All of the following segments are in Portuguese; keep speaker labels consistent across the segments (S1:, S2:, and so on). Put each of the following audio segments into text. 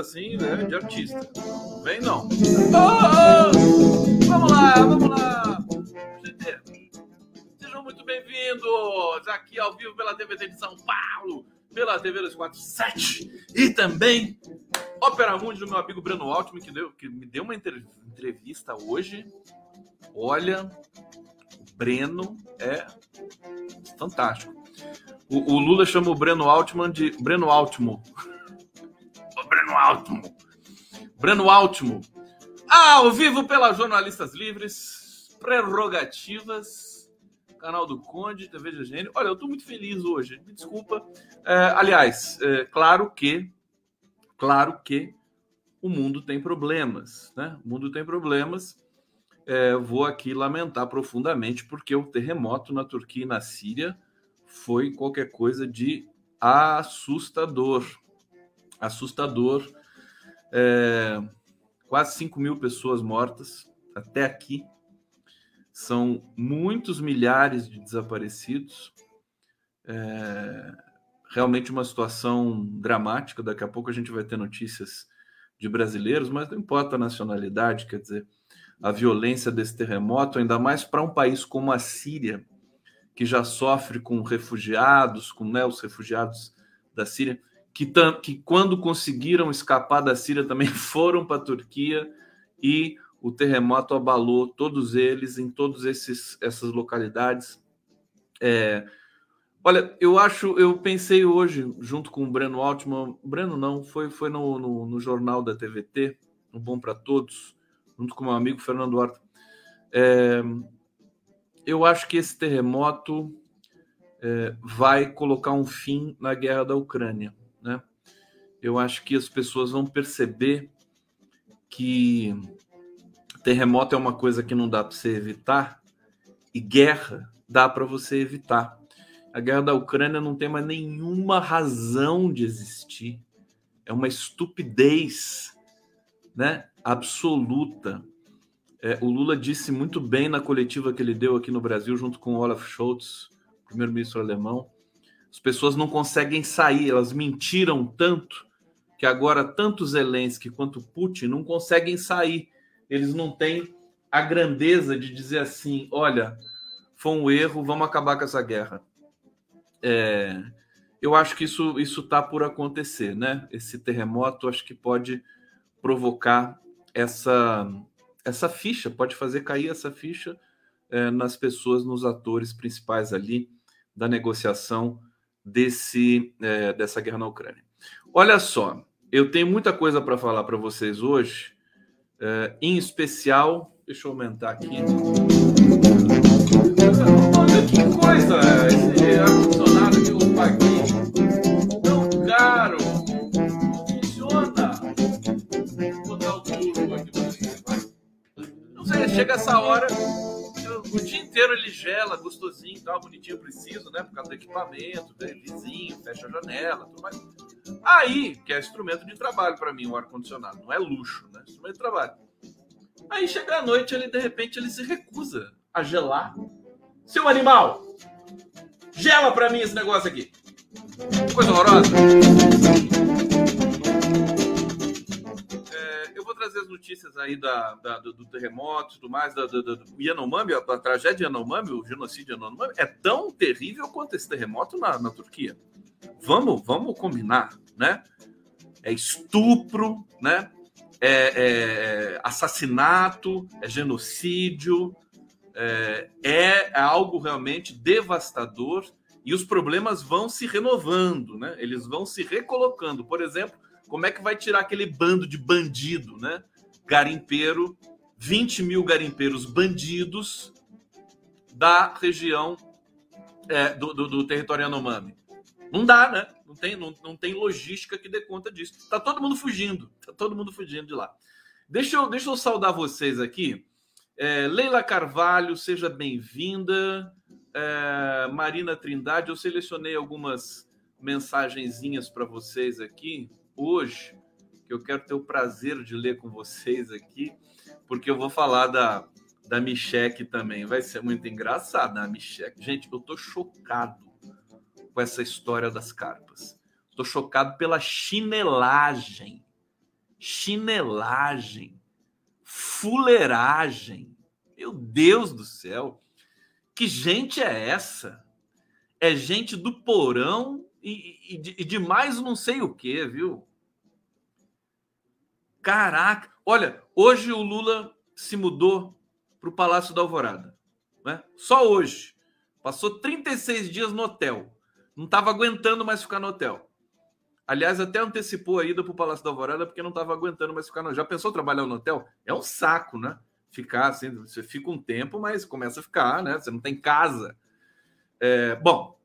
S1: assim, né, de artista. Vem não. Ah! Vamos lá, vamos lá. Gente, Sejam muito bem-vindos aqui ao vivo pela TVT de São Paulo, pela TV 247 e também Opera Mundi do meu amigo Breno Altman, que, deu, que me deu uma entre- entrevista hoje. Olha, o Breno é fantástico. O, o Lula chama o Breno Altman de Breno Altman. Breno Altman. Breno Altman. Ah, ao vivo pela Jornalistas Livres, prerrogativas, canal do Conde, TV de Gênio. Olha, eu estou muito feliz hoje, me desculpa. É, aliás, é, claro que, claro que o mundo tem problemas, né? O mundo tem problemas. É, vou aqui lamentar profundamente porque o terremoto na Turquia e na Síria foi qualquer coisa de assustador. Assustador. É, quase 5 mil pessoas mortas até aqui. São muitos milhares de desaparecidos. É, realmente uma situação dramática. Daqui a pouco a gente vai ter notícias de brasileiros, mas não importa a nacionalidade, quer dizer, a violência desse terremoto, ainda mais para um país como a Síria, que já sofre com refugiados, com né, os refugiados da Síria, que, tam, que quando conseguiram escapar da Síria também foram para a Turquia e o terremoto abalou todos eles em todas essas localidades. É, olha, eu acho, eu pensei hoje, junto com o Breno Altman, Breno não, foi, foi no, no, no jornal da TVT, no Bom para Todos, junto com meu amigo Fernando Horta. É, eu acho que esse terremoto é, vai colocar um fim na guerra da Ucrânia. Né? Eu acho que as pessoas vão perceber que terremoto é uma coisa que não dá para você evitar e guerra dá para você evitar. A guerra da Ucrânia não tem mais nenhuma razão de existir. É uma estupidez, né? Absoluta. É, o Lula disse muito bem na coletiva que ele deu aqui no Brasil, junto com Olaf Scholz, primeiro-ministro alemão. As pessoas não conseguem sair, elas mentiram tanto que agora tanto Zelensky quanto Putin não conseguem sair. Eles não têm a grandeza de dizer assim: olha, foi um erro, vamos acabar com essa guerra. É, eu acho que isso isso está por acontecer, né? Esse terremoto acho que pode provocar essa essa ficha, pode fazer cair essa ficha é, nas pessoas, nos atores principais ali da negociação desse é, dessa guerra na Ucrânia. Olha só, eu tenho muita coisa para falar para vocês hoje, é, em especial, deixa eu aumentar aqui. Olha que coisa, esse ar-condicionado que eu paguei tão caro, funciona. Vou o aqui. Não sei, chega essa hora, o dia inteiro ele gela, gostosinho, tal, bonitinho, preciso, né? Por causa do equipamento, né, vizinho, fecha a janela, tudo mais. Aí, que é instrumento de trabalho para mim, o ar-condicionado, não é luxo, né? Instrumento de trabalho. Aí chega a noite, ele de repente ele se recusa a gelar. Seu animal, gela para mim esse negócio aqui. Coisa horrorosa. Trazer as notícias aí da, da do, do, terremoto e tudo mais, da, do, do Yanomami, a, a tragédia Yanomami, o genocídio Yanomami, é tão terrível quanto esse terremoto na, na Turquia. Vamos, vamos combinar, né? É estupro, né? É, é assassinato, é genocídio, é, é algo realmente devastador e os problemas vão se renovando, né? Eles vão se recolocando. Por exemplo, como é que vai tirar aquele bando de bandido, né? Garimpeiro, 20 mil garimpeiros bandidos da região é, do, do, do território Yanomami. Não dá, né? Não tem, não, não tem logística que dê conta disso. Tá todo mundo fugindo. Tá todo mundo fugindo de lá. Deixa eu, deixa eu saudar vocês aqui. É, Leila Carvalho, seja bem-vinda. É, Marina Trindade, eu selecionei algumas mensagenzinhas para vocês aqui hoje, que eu quero ter o prazer de ler com vocês aqui, porque eu vou falar da, da Micheque também. Vai ser muito engraçado a Micheque. Gente, eu tô chocado com essa história das carpas. Tô chocado pela chinelagem. Chinelagem. Fuleiragem. Meu Deus do céu. Que gente é essa? É gente do porão e, e, de, e de mais não sei o que, viu? Caraca! Olha, hoje o Lula se mudou para o Palácio da Alvorada. Né? Só hoje. Passou 36 dias no hotel. Não estava aguentando mais ficar no hotel. Aliás, até antecipou a ida para o Palácio da Alvorada porque não estava aguentando mais ficar no Já pensou trabalhar no hotel? É um saco, né? Ficar assim, você fica um tempo, mas começa a ficar, né? Você não tem casa. É, bom,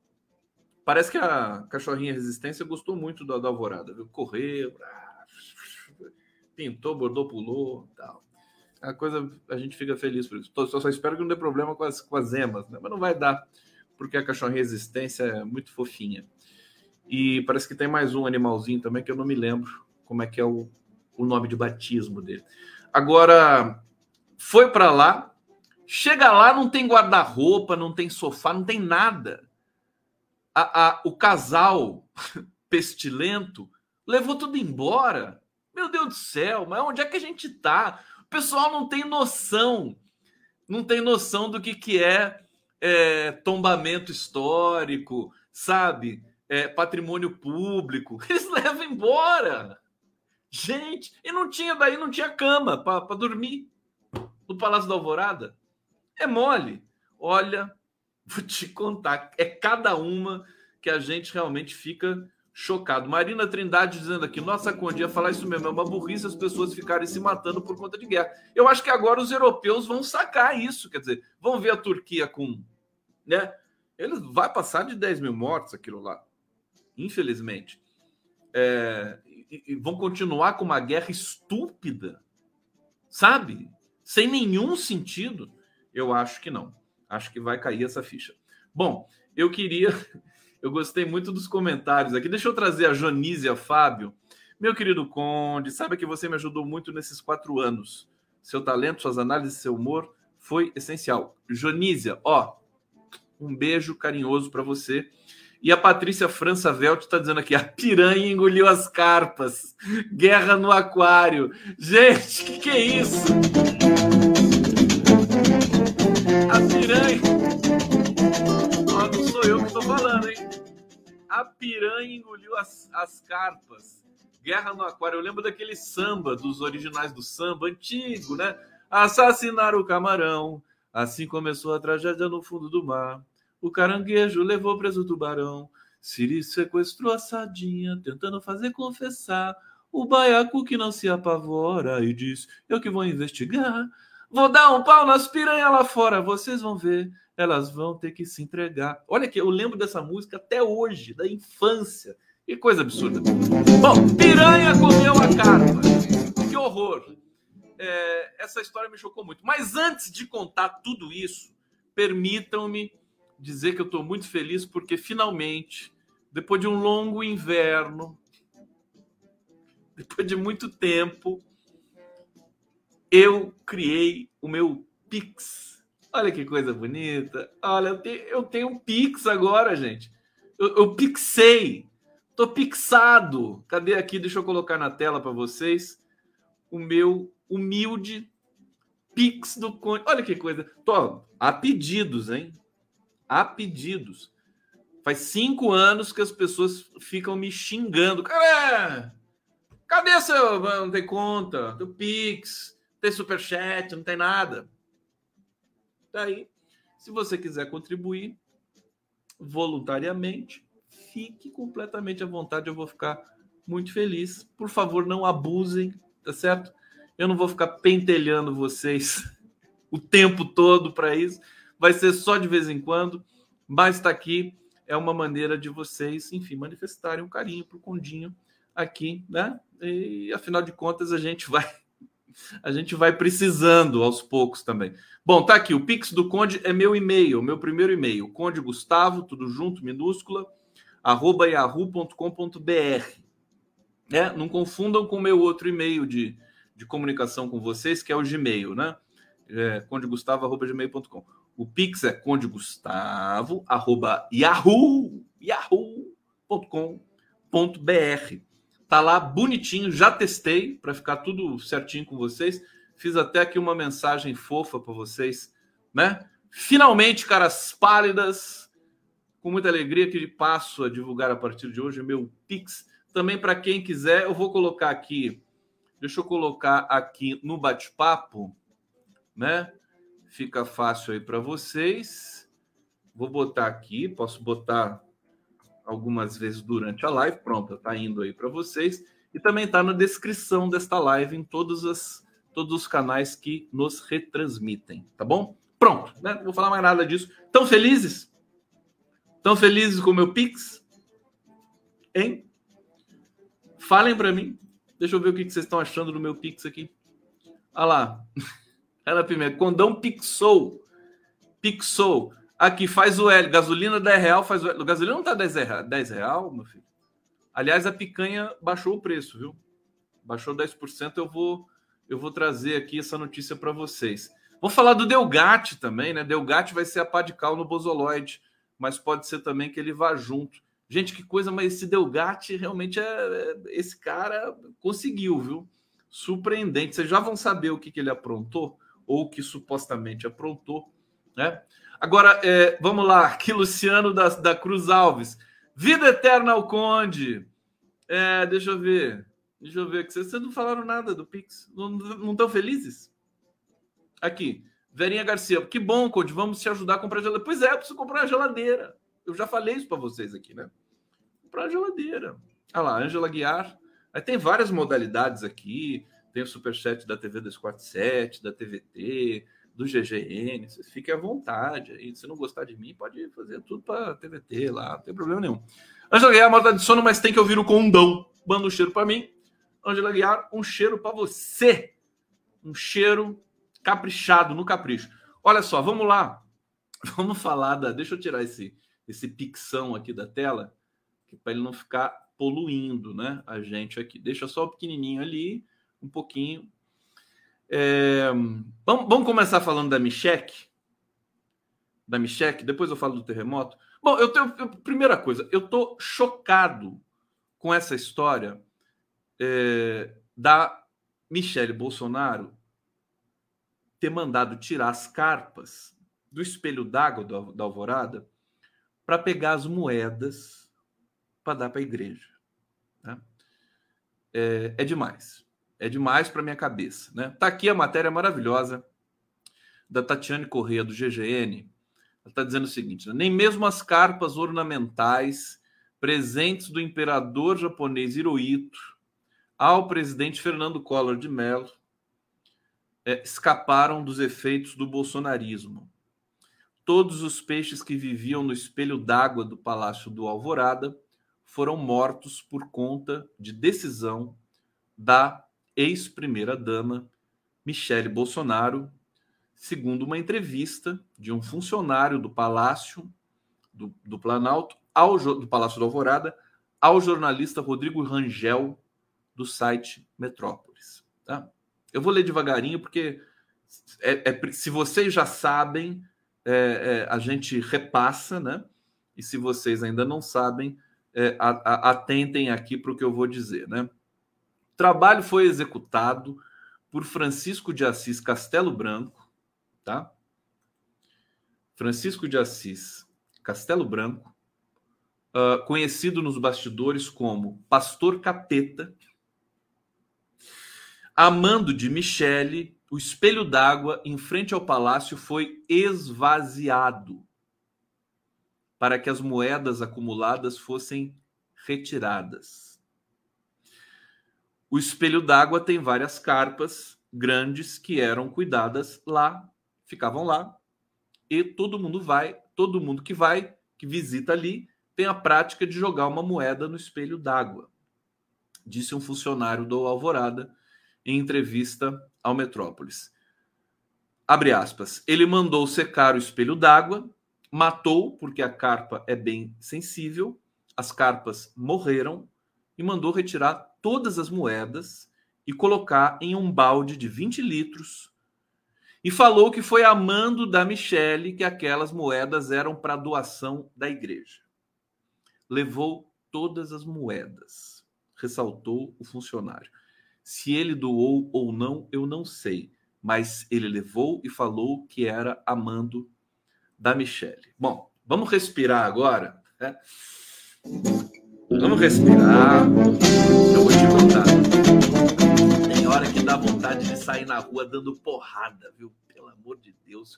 S1: parece que a cachorrinha Resistência gostou muito da, da Alvorada, viu? Correu, pintou, bordou, pulou tal. A coisa, a gente fica feliz por isso. Só, só espero que não dê problema com as, com as emas, né? mas não vai dar, porque a cachorrinha Resistência é muito fofinha. E parece que tem mais um animalzinho também que eu não me lembro como é que é o, o nome de batismo dele. Agora, foi para lá, chega lá, não tem guarda-roupa, não tem sofá, não tem nada. A, a, o casal pestilento levou tudo embora. Meu Deus do céu, mas onde é que a gente tá? O pessoal não tem noção, não tem noção do que, que é, é tombamento histórico, sabe? é, patrimônio público. Eles levam embora. Gente, e não tinha daí, não tinha cama para dormir no Palácio da Alvorada. É mole. Olha, vou te contar, é cada uma que a gente realmente fica chocado. Marina Trindade dizendo aqui, nossa, Conde, ia falar isso mesmo, é uma burrice as pessoas ficarem se matando por conta de guerra. Eu acho que agora os europeus vão sacar isso, quer dizer, vão ver a Turquia com, né? Eles vai passar de 10 mil mortos aquilo lá infelizmente, é, e, e vão continuar com uma guerra estúpida, sabe? Sem nenhum sentido? Eu acho que não. Acho que vai cair essa ficha. Bom, eu queria. Eu gostei muito dos comentários aqui. Deixa eu trazer a Jonísia Fábio. Meu querido Conde, sabe que você me ajudou muito nesses quatro anos. Seu talento, suas análises, seu humor foi essencial. Jonísia, ó, um beijo carinhoso para você. E a Patrícia França Velt está dizendo aqui: a piranha engoliu as carpas. Guerra no aquário. Gente, que, que é isso? A piranha. Ó, não sou eu que estou falando, hein? A piranha engoliu as, as carpas. Guerra no aquário. Eu lembro daquele samba, dos originais do samba antigo, né? Assassinar o camarão. Assim começou a tragédia no fundo do mar. O caranguejo levou preso o tubarão. Siri sequestrou a sardinha, tentando fazer confessar. O baiacu que não se apavora e diz: Eu que vou investigar. Vou dar um pau nas piranhas lá fora, vocês vão ver. Elas vão ter que se entregar. Olha que eu lembro dessa música até hoje, da infância. Que coisa absurda. Bom, piranha comeu a carpa. Que horror. É, essa história me chocou muito. Mas antes de contar tudo isso, permitam-me dizer que eu estou muito feliz porque finalmente, depois de um longo inverno, depois de muito tempo, eu criei o meu Pix. Olha que coisa bonita. Olha, eu tenho, eu tenho um Pix agora, gente. Eu, eu pixei. Tô pixado. Cadê aqui? Deixa eu colocar na tela para vocês o meu humilde Pix do Conde. Olha que coisa. Tô a pedidos, hein? a pedidos. Faz cinco anos que as pessoas ficam me xingando. Cadê? Seu. Não tem conta, do Pix, tem superchat, não tem nada. Daí, se você quiser contribuir voluntariamente, fique completamente à vontade, eu vou ficar muito feliz. Por favor, não abusem, tá certo? Eu não vou ficar pentelhando vocês o tempo todo para isso vai ser só de vez em quando, mas está aqui. É uma maneira de vocês, enfim, manifestarem um carinho para o Condinho aqui, né? E afinal de contas, a gente vai. A gente vai precisando aos poucos também. Bom, tá aqui. O Pix do Conde é meu e-mail, meu primeiro e-mail. Conde Gustavo, tudo junto, minúscula, arroba yahoo.com.br. É, não confundam com o meu outro e-mail de, de comunicação com vocês, que é o Gmail, né? É, condegustavo.gmail.com. O Pix é condegustavo, arroba yahoo, yahoo.com.br. Tá lá bonitinho, já testei para ficar tudo certinho com vocês. Fiz até aqui uma mensagem fofa para vocês, né? Finalmente, caras pálidas, com muita alegria que passo a divulgar a partir de hoje meu Pix. Também para quem quiser, eu vou colocar aqui, deixa eu colocar aqui no bate-papo, né? Fica fácil aí para vocês. Vou botar aqui, posso botar algumas vezes durante a live. Pronto, tá indo aí para vocês. E também tá na descrição desta live em todos, as, todos os canais que nos retransmitem, tá bom? Pronto, né? Não vou falar mais nada disso. Tão felizes? Tão felizes com o meu Pix? Hein? Falem para mim. Deixa eu ver o que vocês estão achando do meu Pix aqui. Olha lá. Ela Pimenta. Condão Pixou. Pixou. Aqui, faz o L. Gasolina 10 real, faz o L. O gasolina não tá 10 real, 10 real, meu filho. Aliás, a picanha baixou o preço, viu? Baixou 10%. Eu vou, eu vou trazer aqui essa notícia para vocês. Vou falar do Delgatti também, né? Delgatti vai ser a pá de cal no Bosoloid, mas pode ser também que ele vá junto. Gente, que coisa, mas esse Delgatti realmente é, é. Esse cara conseguiu, viu? Surpreendente. Vocês já vão saber o que, que ele aprontou, ou que supostamente aprontou, né? Agora, é, vamos lá, aqui, Luciano da, da Cruz Alves. Vida eterna ao Conde. É, deixa eu ver. Deixa eu ver. Vocês não falaram nada do Pix. Não estão felizes? Aqui. Verinha Garcia. Que bom, Conde. Vamos te ajudar a comprar geladeira. Pois é, eu preciso comprar uma geladeira. Eu já falei isso para vocês aqui, né? Comprar geladeira. Olha lá, Ângela Guiar. Aí tem várias modalidades aqui. Tem o Superchat da TV 247, da TVT, do GGN, vocês fiquem à vontade. Se não gostar de mim, pode fazer tudo para TVT lá, não tem problema nenhum. Angela Guiar, morta de sono, mas tem que ouvir o condão. Manda um cheiro para mim. Angela Guiar, um cheiro para você. Um cheiro caprichado, no capricho. Olha só, vamos lá. Vamos falar da. Deixa eu tirar esse, esse pixão aqui da tela, para ele não ficar poluindo né, a gente aqui. Deixa só o pequenininho ali, um pouquinho é, vamos, vamos, começar falando da Michek. Da Michek, depois eu falo do terremoto. Bom, eu tenho. Eu, primeira coisa, eu tô chocado com essa história é, da Michele Bolsonaro ter mandado tirar as carpas do espelho d'água da Alvorada para pegar as moedas para dar para a igreja. Né? É, é demais. É demais para minha cabeça. Né? Tá aqui a matéria maravilhosa da Tatiane Corrêa, do GGN. Ela está dizendo o seguinte: né? nem mesmo as carpas ornamentais presentes do imperador japonês Hirohito ao presidente Fernando Collor de Mello é, escaparam dos efeitos do bolsonarismo. Todos os peixes que viviam no espelho d'água do Palácio do Alvorada foram mortos por conta de decisão da ex-primeira-dama Michele Bolsonaro, segundo uma entrevista de um funcionário do Palácio do, do Planalto, ao, do Palácio da Alvorada, ao jornalista Rodrigo Rangel, do site Metrópolis. Tá? Eu vou ler devagarinho, porque é, é, se vocês já sabem, é, é a gente repassa, né? E se vocês ainda não sabem, é, a, a, atentem aqui para o que eu vou dizer, né? Trabalho foi executado por Francisco de Assis Castelo Branco, tá? Francisco de Assis Castelo Branco, uh, conhecido nos bastidores como Pastor Capeta, amando de Michele, o espelho d'água em frente ao palácio foi esvaziado para que as moedas acumuladas fossem retiradas. O espelho d'água tem várias carpas grandes que eram cuidadas lá, ficavam lá, e todo mundo vai, todo mundo que vai, que visita ali, tem a prática de jogar uma moeda no espelho d'água, disse um funcionário do Alvorada em entrevista ao Metrópolis. Abre aspas. Ele mandou secar o espelho d'água, matou, porque a carpa é bem sensível, as carpas morreram e mandou retirar todas as moedas e colocar em um balde de 20 litros. E falou que foi amando da Michele que aquelas moedas eram para doação da igreja. Levou todas as moedas, ressaltou o funcionário. Se ele doou ou não, eu não sei, mas ele levou e falou que era amando da Michele. Bom, vamos respirar agora. Né? Vamos respirar. Porrada, viu? Pelo amor de Deus.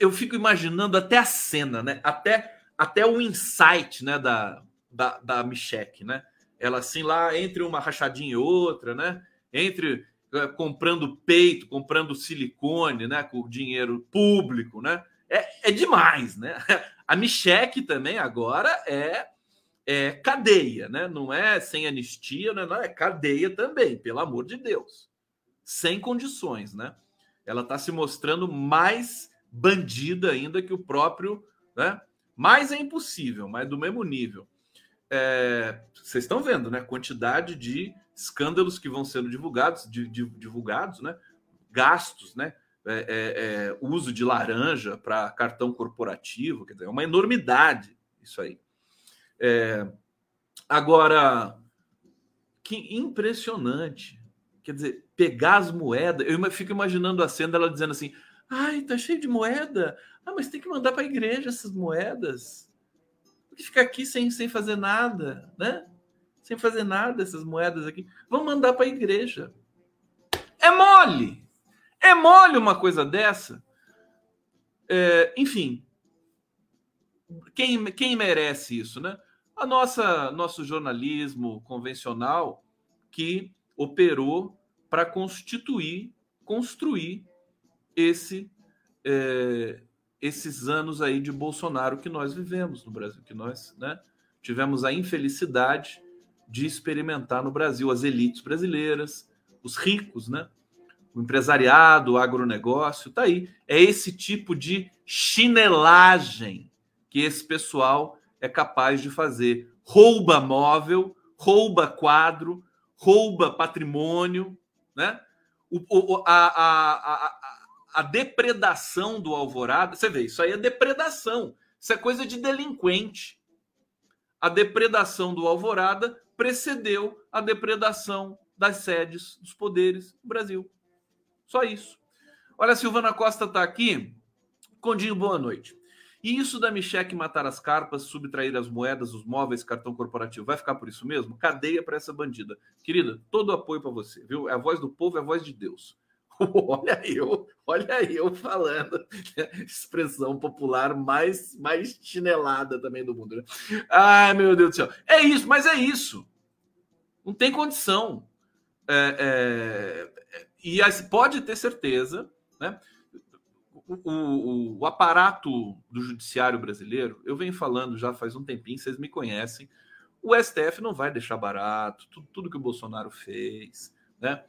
S1: Eu fico imaginando até a cena, né? Até, até o insight, né? Da, da, da Michelle, né? Ela assim lá entre uma rachadinha e outra, né? Entre uh, comprando peito, comprando silicone, né? Com dinheiro público, né? É, é demais, né? A Michelle também agora é é cadeia, né? Não é sem anistia, né? não é cadeia também, pelo amor de Deus. Sem condições, né? Ela está se mostrando mais bandida ainda que o próprio, né? Mais é impossível, mas do mesmo nível. É, vocês estão vendo, né? Quantidade de escândalos que vão sendo divulgados, de, de, divulgados, né? Gastos, né? É, é, é uso de laranja para cartão corporativo, quer dizer, é uma enormidade isso aí. É, agora, que impressionante. Quer dizer, pegar as moedas. Eu fico imaginando a cena dela dizendo assim: ai, tá cheio de moeda. Ah, mas tem que mandar para a igreja essas moedas. Porque fica aqui sem, sem fazer nada, né? Sem fazer nada essas moedas aqui. Vamos mandar para a igreja. É mole! É mole uma coisa dessa. É, enfim, quem, quem merece isso, né? a nossa nosso jornalismo convencional que operou para constituir, construir esse é, esses anos aí de Bolsonaro que nós vivemos no Brasil, que nós né, tivemos a infelicidade de experimentar no Brasil, as elites brasileiras, os ricos, né? O empresariado, o agronegócio, tá aí. É esse tipo de chinelagem que esse pessoal é capaz de fazer. Rouba móvel, rouba quadro, rouba patrimônio, né? O, o, a, a, a, a depredação do Alvorada, você vê, isso aí é depredação, isso é coisa de delinquente. A depredação do Alvorada precedeu a depredação das sedes dos poderes do Brasil. Só isso. Olha, a Silvana Costa está aqui. Condinho, boa noite. E isso da Micheque matar as carpas, subtrair as moedas, os móveis, cartão corporativo, vai ficar por isso mesmo? Cadeia para essa bandida. Querida, todo apoio para você, viu? É a voz do povo, é a voz de Deus. olha eu, olha eu falando. Expressão popular mais, mais chinelada também do mundo. Né? Ai, meu Deus do céu. É isso, mas é isso. Não tem condição. É, é, e pode ter certeza, né? O, o, o, aparato do judiciário brasileiro, eu venho falando já faz um tempinho, vocês me conhecem, o STF não vai deixar barato tudo, tudo que o Bolsonaro fez, né?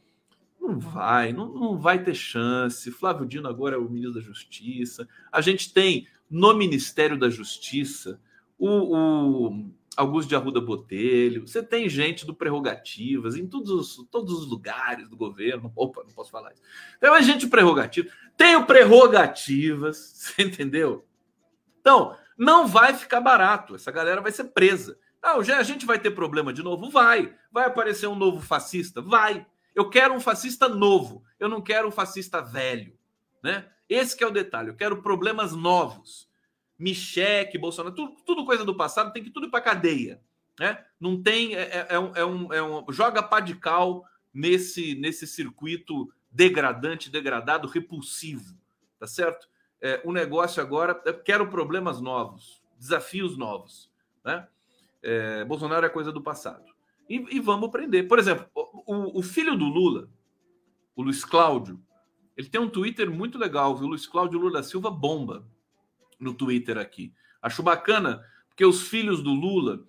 S1: Não vai, não, não vai ter chance. Flávio Dino agora é o ministro da Justiça. A gente tem no Ministério da Justiça o, o Augusto de Arruda Botelho, você tem gente do Prerrogativas em todos os, todos os lugares do governo. Opa, não posso falar isso. Tem mais gente do Prerrogativas. Tem o Prerrogativas, você entendeu? Então, não vai ficar barato. Essa galera vai ser presa. Não, já a gente vai ter problema de novo? Vai. Vai aparecer um novo fascista? Vai. Eu quero um fascista novo. Eu não quero um fascista velho. Né? Esse é o detalhe. Eu quero problemas novos. Micheque, Bolsonaro, tudo, tudo, coisa do passado, tem que tudo para cadeia. Né? Não tem. É, é, é, um, é, um, é um. Joga pá de cal nesse, nesse circuito degradante, degradado, repulsivo. Tá certo? É, o negócio agora. Eu quero problemas novos, desafios novos. Né? É, Bolsonaro é coisa do passado. E, e vamos prender. Por exemplo, o, o, filho do Lula, o Luiz Cláudio, ele tem um Twitter muito legal, viu? Luiz Cláudio Lula Silva bomba no Twitter aqui. Acho bacana, porque os filhos do Lula,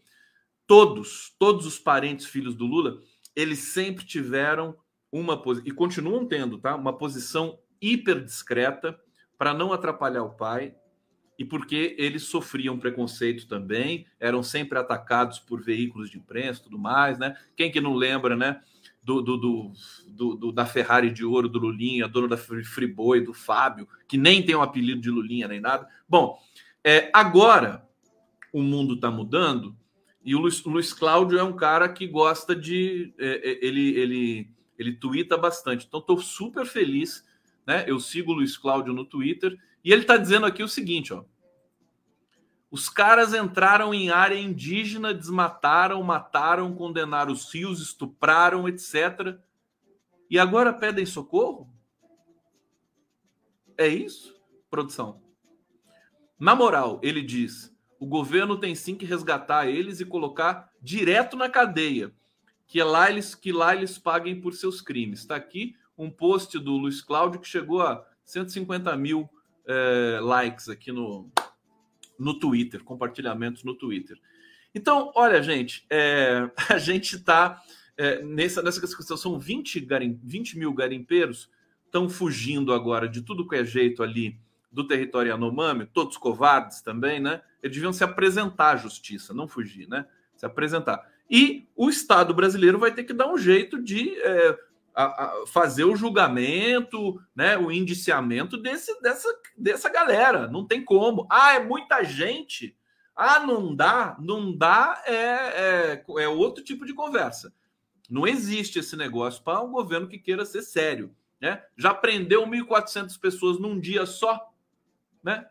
S1: todos, todos os parentes filhos do Lula, eles sempre tiveram uma posição, e continuam tendo, tá? Uma posição hiper discreta para não atrapalhar o pai e porque eles sofriam preconceito também, eram sempre atacados por veículos de imprensa tudo mais, né? Quem que não lembra, né? Do, do, do, do, da Ferrari de ouro do Lulinha, dono da Friboi, do Fábio, que nem tem um apelido de Lulinha nem nada. Bom, é, agora o mundo está mudando e o Luiz, o Luiz, Cláudio é um cara que gosta de. É, é ele, ele, ele twitta bastante. Então, estou super feliz. Né? Eu sigo o Luiz Cláudio no Twitter e ele está dizendo aqui o seguinte: ó, os caras entraram em área indígena, desmataram, mataram, condenaram os rios, estupraram, etc. E agora pedem socorro? É isso, produção? Na moral, ele diz: o governo tem sim que resgatar eles e colocar direto na cadeia, que lá eles que lá eles paguem por seus crimes. Está aqui um post do Luiz Cláudio que chegou a 150 mil é, likes aqui no, no Twitter, compartilhamentos no Twitter. Então, olha, gente, é, a gente está é, nessa, nessa questão, são 20, garim, 20 mil garimpeiros estão fugindo agora de tudo que é jeito ali do território Yanomami, todos covardes também, né? Eles deviam se apresentar à justiça, não fugir, né? Se apresentar. E o Estado brasileiro vai ter que dar um jeito de é, a, a fazer o julgamento, né, o indiciamento desse, dessa, dessa galera. Não tem como. Ah, é muita gente. Ah, não dá. Não dá é, é, é outro tipo de conversa. Não existe esse negócio para um governo que queira ser sério. Né? Já prendeu 1.400 pessoas num dia só. Né?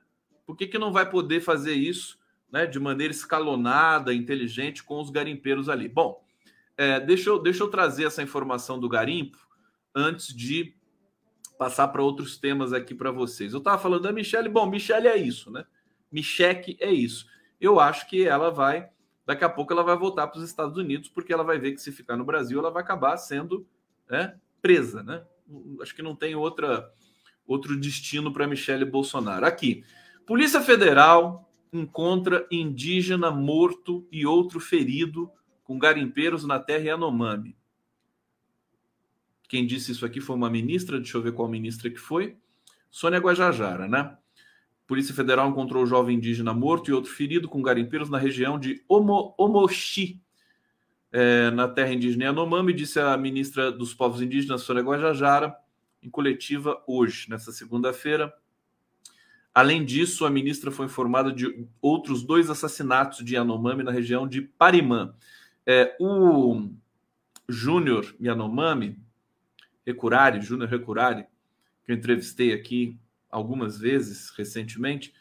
S1: Por que, que não vai poder fazer isso né, de maneira escalonada, inteligente com os garimpeiros ali? Bom, é, deixa, eu, deixa eu trazer essa informação do garimpo antes de passar para outros temas aqui para vocês. Eu estava falando da Michelle. Bom, Michelle é isso, né? Micheque é isso. Eu acho que ela vai, daqui a pouco ela vai voltar para os Estados Unidos, porque ela vai ver que se ficar no Brasil, ela vai acabar sendo né, presa, né? Acho que não tem outra, outro destino para Michelle Bolsonaro. Aqui, Polícia Federal encontra indígena morto e outro ferido com garimpeiros na terra Yanomami. Quem disse isso aqui foi uma ministra, deixa eu ver qual ministra que foi. Sônia Guajajara, né? Polícia Federal encontrou o jovem indígena morto e outro ferido com garimpeiros na região de Omo, Omoxi, é, na terra indígena Yanomami, disse a ministra dos Povos Indígenas, Sônia Guajajara, em coletiva hoje, nessa segunda-feira. Além disso, a ministra foi informada de outros dois assassinatos de Yanomami na região de Parimã. É, o Júnior Yanomami, Recurari, Júnior Recurari, que eu entrevistei aqui algumas vezes recentemente,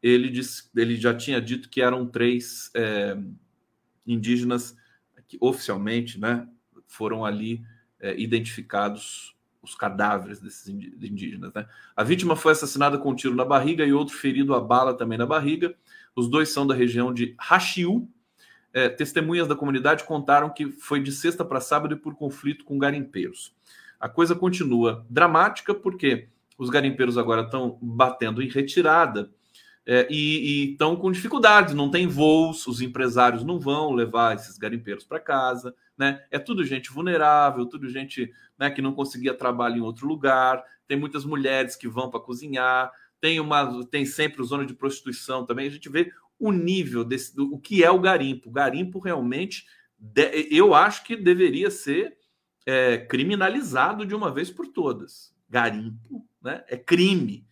S1: ele, disse, ele já tinha dito que eram três é, indígenas que oficialmente né, foram ali é, identificados os cadáveres desses indígenas. Né? A vítima foi assassinada com um tiro na barriga e outro ferido a bala também na barriga. Os dois são da região de Rachiu, é, testemunhas da comunidade contaram que foi de sexta para sábado e por conflito com garimpeiros. A coisa continua dramática porque os garimpeiros agora estão batendo em retirada é, e estão com dificuldades, não tem voos, os empresários não vão levar esses garimpeiros para casa, né? É tudo gente vulnerável, tudo gente né, que não conseguia trabalho em outro lugar, tem muitas mulheres que vão para cozinhar, tem uma tem sempre zona de prostituição também. A gente vê o nível desse, do, o que é o garimpo. O garimpo realmente, de, eu acho que deveria ser é, criminalizado de uma vez por todas. Garimpo, né? É crime.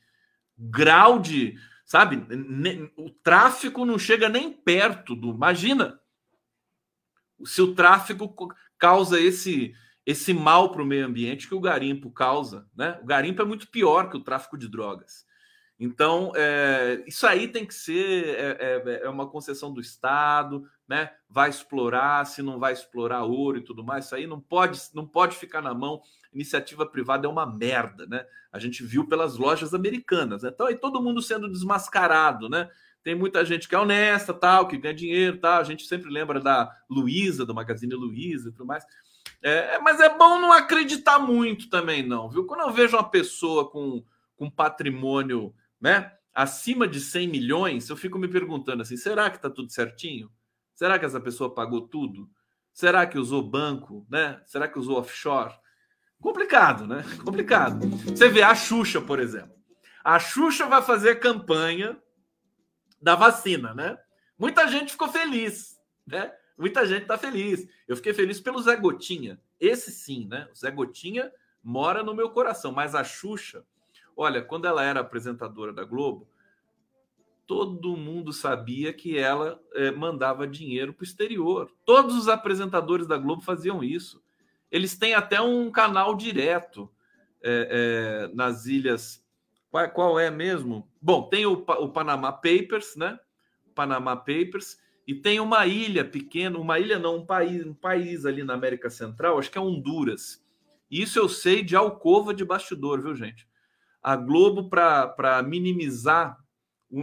S1: Grau de, sabe? Ne, o tráfico não chega nem perto do. Imagina se o tráfico causa esse esse mal para o meio ambiente que o garimpo causa, né? O garimpo é muito pior que o tráfico de drogas. Então, é, isso aí tem que ser é, é, é, uma concessão do Estado, né? Vai explorar, se não vai explorar ouro e tudo mais, isso aí não pode, não pode ficar na mão. Iniciativa privada é uma merda, né? A gente viu pelas lojas americanas. Né? Então, aí todo mundo sendo desmascarado, né? Tem muita gente que é honesta, tal, que ganha dinheiro, tal. A gente sempre lembra da Luiza, do Magazine Luiza e tudo mais. É, mas é bom não acreditar muito também, não, viu? Quando eu vejo uma pessoa com, com patrimônio né? Acima de 100 milhões, eu fico me perguntando assim: será que está tudo certinho? Será que essa pessoa pagou tudo? Será que usou banco, né? Será que usou offshore? Complicado, né? Complicado. Você vê a Xuxa, por exemplo. A Xuxa vai fazer campanha da vacina, né? Muita gente ficou feliz, né? Muita gente está feliz. Eu fiquei feliz pelo Zé Gotinha. Esse sim, né? O Zé Gotinha mora no meu coração, mas a Xuxa, olha, quando ela era apresentadora da Globo, todo mundo sabia que ela é, mandava dinheiro para o exterior. Todos os apresentadores da Globo faziam isso. Eles têm até um canal direto é, é, nas ilhas. Qual, qual, é mesmo? Bom, tem o, o Panama Papers, né? Panama Papers, e tem uma ilha pequena, uma ilha não, um país, um país ali na América Central, acho que é Honduras. Isso eu sei de alcova de bastidor, viu, gente? A Globo, para minimizar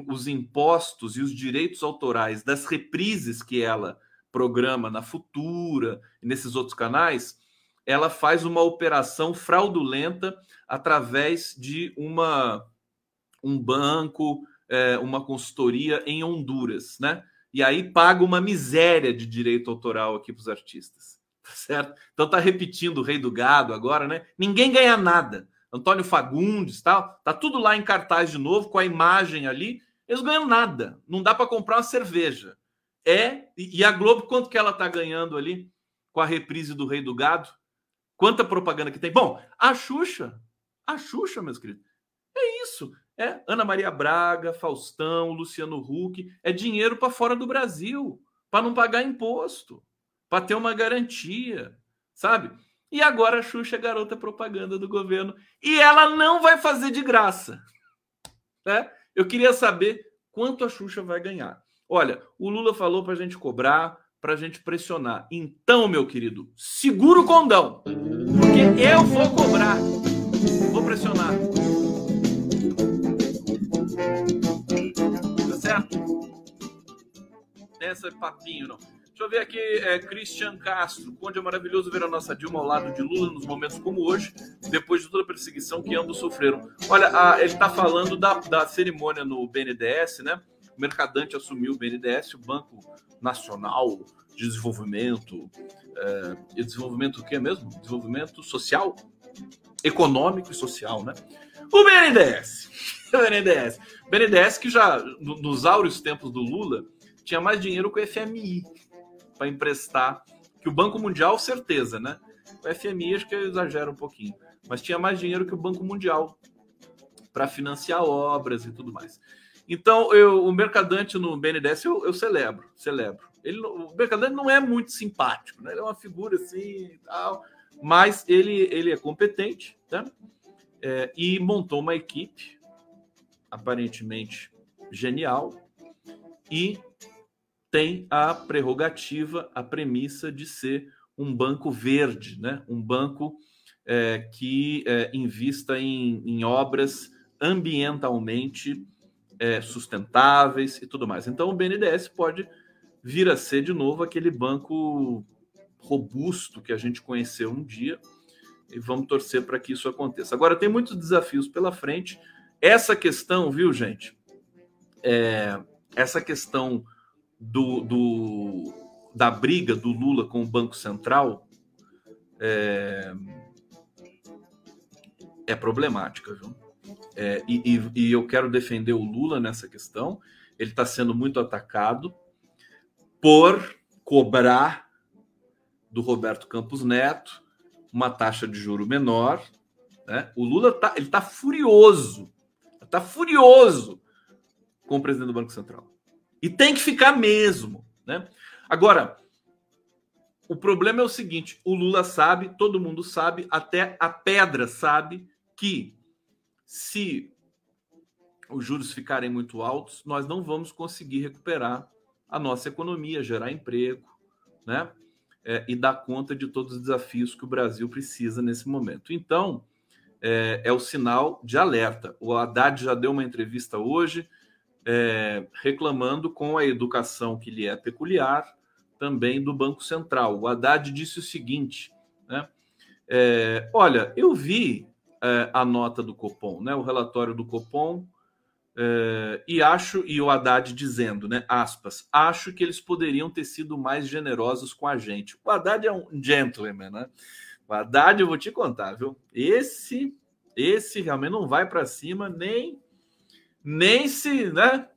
S1: os impostos e os direitos autorais das reprises que ela programa na Futura e nesses outros canais, ela faz uma operação fraudulenta através de uma um banco, é, uma consultoria em Honduras, né? E aí paga uma miséria de direito autoral aqui para os artistas, tá certo? Então tá repetindo o Rei do Gado agora, né? Ninguém ganha nada. Antônio Fagundes, tal, tá tudo lá em cartaz de novo com a imagem ali. Eles ganham nada. Não dá para comprar uma cerveja. É e a Globo quanto que ela tá ganhando ali com a reprise do Rei do Gado? Quanta propaganda que tem? Bom, a Xuxa, a Xuxa, meus queridos, é isso. É Ana Maria Braga, Faustão, Luciano Huck, é dinheiro para fora do Brasil, para não pagar imposto, para ter uma garantia, sabe? E agora a Xuxa é garota propaganda do governo e ela não vai fazer de graça. Né? Eu queria saber quanto a Xuxa vai ganhar. Olha, o Lula falou para a gente cobrar, para a gente pressionar. Então, meu querido, segura o condão, porque eu vou cobrar, vou pressionar. Tá certo? Essa papinho, não. Deixa eu ver aqui, é, Christian Castro. Onde é maravilhoso ver a nossa Dilma ao lado de Lula nos momentos como hoje, depois de toda a perseguição que ambos sofreram. Olha, a, ele está falando da, da cerimônia no BNDES, né? O Mercadante assumiu o BNDES, o Banco Nacional de Desenvolvimento. É, e desenvolvimento o que mesmo? Desenvolvimento social? Econômico e social, né? O BNDES. O BNDES. BNDES que já, nos áureos tempos do Lula, tinha mais dinheiro que o FMI para emprestar. Que o Banco Mundial, certeza, né? O FMI acho que eu exagero um pouquinho. Mas tinha mais dinheiro que o Banco Mundial para financiar obras e tudo mais. Então, eu, o mercadante no BNDES eu, eu celebro, celebro. Ele, o mercadante não é muito simpático, né? Ele é uma figura assim tal, mas ele, ele é competente, né? É, e montou uma equipe aparentemente genial e tem a prerrogativa, a premissa de ser um banco verde, né? Um banco é, que é, invista em, em obras ambientalmente é, sustentáveis e tudo mais. Então, o BNDES pode vir a ser de novo aquele banco robusto que a gente conheceu um dia e vamos torcer para que isso aconteça. Agora, tem muitos desafios pela frente. Essa questão, viu, gente? É, essa questão do, do, da briga do Lula com o Banco Central é, é problemática, viu? É, e, e, e, eu quero defender o Lula nessa questão. Ele está sendo muito atacado por cobrar do Roberto Campos Neto uma taxa de juro menor. Né? O Lula tá, ele está furioso, está furioso com o presidente do Banco Central. E tem que ficar mesmo. Né? Agora, o problema é o seguinte: o Lula sabe, todo mundo sabe, até a pedra sabe que se os juros ficarem muito altos, nós não vamos conseguir recuperar a nossa economia, gerar emprego, né? É, e dar conta de todos os desafios que o Brasil precisa nesse momento. Então, é, é o sinal de alerta. O Haddad já deu uma entrevista hoje é, reclamando com a educação que lhe é peculiar também do Banco Central. O Haddad disse o seguinte: né? É, olha, eu vi é, a nota do Copom, né, o relatório do Copom, é, e acho, e o Haddad dizendo, né, aspas, acho que eles poderiam ter sido mais generosos com a gente. O Haddad é um gentleman, né? O Haddad, eu vou te contar, viu? Esse, esse realmente não vai para cima nem, nem se, né?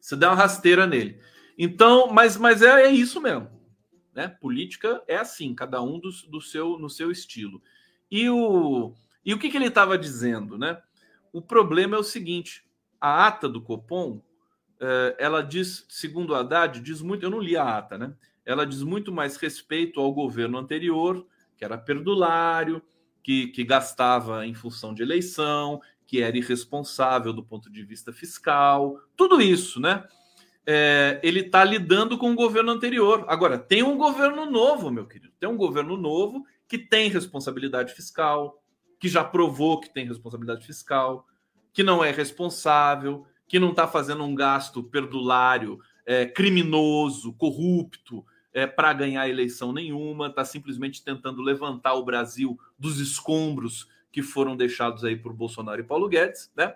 S1: Você dá uma rasteira nele. Então, mas, mas é, é isso mesmo. Né? Política é assim, cada um do, do seu, no seu estilo. E o, e o que, que ele estava dizendo? Né? O problema é o seguinte: a ata do Copom, eh, ela diz, segundo o Haddad, diz muito. Eu não li a ata, né? Ela diz muito mais respeito ao governo anterior, que era perdulário, que, que gastava em função de eleição, que era irresponsável do ponto de vista fiscal, tudo isso, né? É, ele está lidando com o governo anterior. Agora, tem um governo novo, meu querido. Tem um governo novo que tem responsabilidade fiscal, que já provou que tem responsabilidade fiscal, que não é responsável, que não está fazendo um gasto perdulário, é, criminoso, corrupto, é, para ganhar eleição nenhuma, está simplesmente tentando levantar o Brasil dos escombros que foram deixados aí por Bolsonaro e Paulo Guedes, né?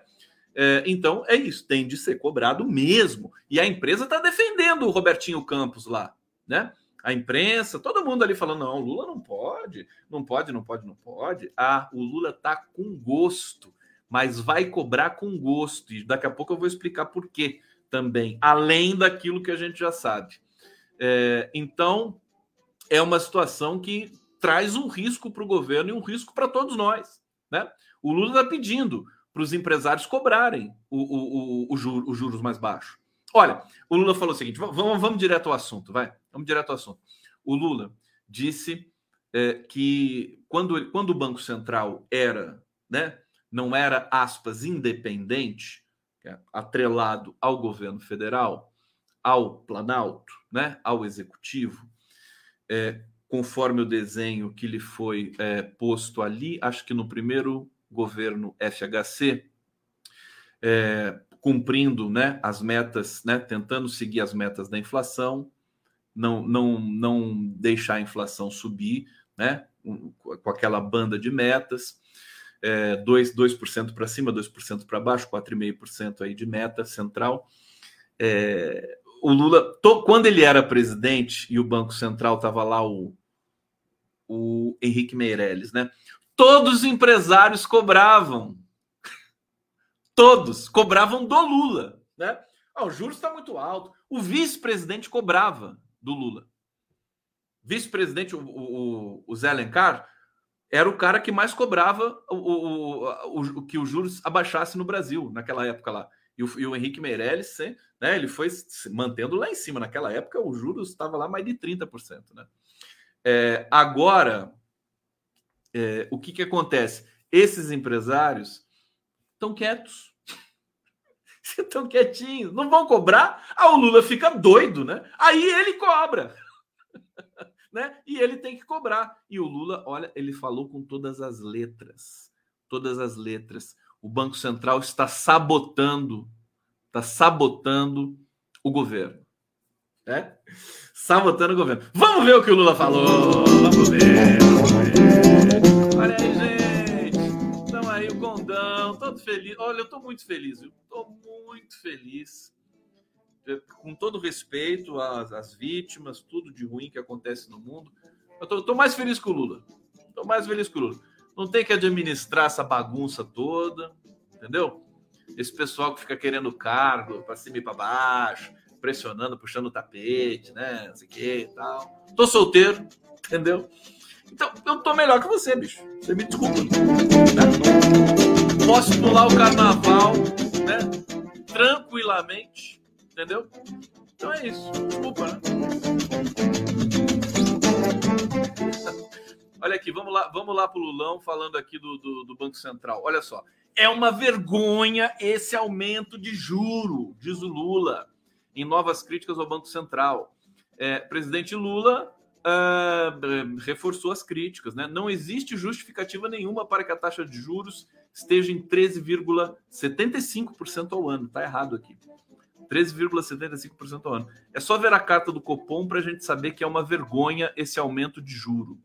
S1: É, então é isso, tem de ser cobrado mesmo. E a empresa está defendendo o Robertinho Campos lá, né? A imprensa, todo mundo ali falando: não, Lula não pode, não pode, não pode, não pode. Ah, o Lula tá com gosto, mas vai cobrar com gosto. E daqui a pouco eu vou explicar por quê também, além daquilo que a gente já sabe. É, então, é uma situação que traz um risco para o governo e um risco para todos nós. Né? O Lula está pedindo para os empresários cobrarem os juros mais baixos. Olha, o Lula falou o seguinte: vamos, vamos direto ao assunto, vai. Vamos direto ao assunto. O Lula disse é, que quando, quando o Banco Central era, né, não era, aspas, independente, é atrelado ao governo federal, ao Planalto, né, ao executivo, é, conforme o desenho que lhe foi é, posto ali, acho que no primeiro governo FHC, é, cumprindo né, as metas, né, tentando seguir as metas da inflação, não, não, não deixar a inflação subir, né, com aquela banda de metas, é, 2%, 2 para cima, 2% para baixo, 4,5% aí de meta central. É, o Lula, to, quando ele era presidente e o Banco Central estava lá, o, o Henrique Meirelles, né? Todos os empresários cobravam. Todos cobravam do Lula, né? Ah, o juros está muito alto. O vice-presidente cobrava do Lula. Vice-presidente, o, o, o, Zé Alencar, era o cara que mais cobrava o, o, o, que os juros abaixasse no Brasil, naquela época lá. E o, e o Henrique Meirelles, né, ele foi se mantendo lá em cima. Naquela época, o juros estava lá mais de 30%. Né? É, agora, é, o que, que acontece? Esses empresários estão quietos. Estão quietinhos, não vão cobrar. Ah, o Lula fica doido, né? Aí ele cobra. né? E ele tem que cobrar. E o Lula, olha, ele falou com todas as letras. Todas as letras o Banco Central está sabotando, está sabotando o governo. É? Sabotando o governo. Vamos ver o que o Lula falou. Vamos ver. Olha aí, gente. Estamos aí, o Gondão, todo feliz. Olha, eu estou muito feliz, viu? Estou muito feliz. Com todo respeito às, às, vítimas, tudo de ruim que acontece no mundo. Eu estou mais feliz que o Lula. Estou mais feliz que o Lula não tem que administrar essa bagunça toda, entendeu? Esse pessoal que fica querendo cargo para cima e para baixo, pressionando, puxando o tapete, né? Não sei o que e tal. Tô solteiro, entendeu? Então, eu tô melhor que você, bicho. Você me desculpa. Né? Posso pular o carnaval, né? Tranquilamente, entendeu? Então é isso. Desculpa, né? Olha aqui, vamos lá, vamos lá para o Lulão falando aqui do, do, do, Banco Central. Olha só, é uma vergonha esse aumento de juro, diz o Lula, em novas críticas ao Banco Central. É, presidente Lula uh, reforçou as críticas, né? Não existe justificativa nenhuma para que a taxa de juros esteja em 13,75% ao ano. Está errado aqui. 13,75% ao ano. É só ver a carta do Copom para a gente saber que é uma vergonha esse aumento de juro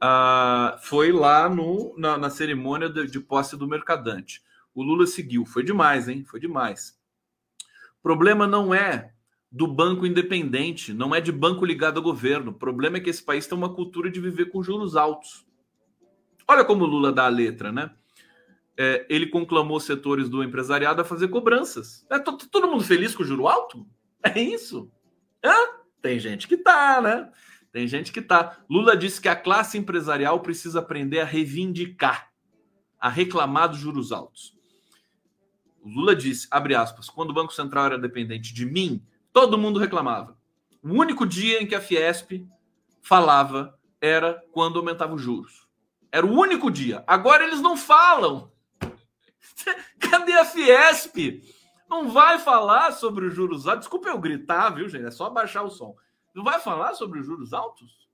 S1: ah, foi lá no, na, na cerimônia de, de, posse do mercadante. O Lula seguiu. Foi demais, hein? Foi demais. Problema não é do banco independente, não é de banco ligado ao governo. O problema é que esse país tem uma cultura de viver com juros altos. Olha como Lula dá a letra, né? é, ele conclamou setores do empresariado a fazer cobranças. É, todo mundo feliz com o juro alto? É isso? Hã? Tem gente que tá, né? Tem gente que tá. Lula disse que a classe empresarial precisa aprender a reivindicar, a reclamar dos juros altos. O Lula disse, abre aspas, quando o Banco Central era dependente de mim, todo mundo reclamava. O único dia em que a Fiesp falava era quando aumentava os juros. Era o único dia. Agora eles não falam. Cadê a Fiesp? Não vai falar sobre os juros altos. Desculpa eu gritar, viu, gente? É só baixar o som. Não vai falar sobre os juros altos?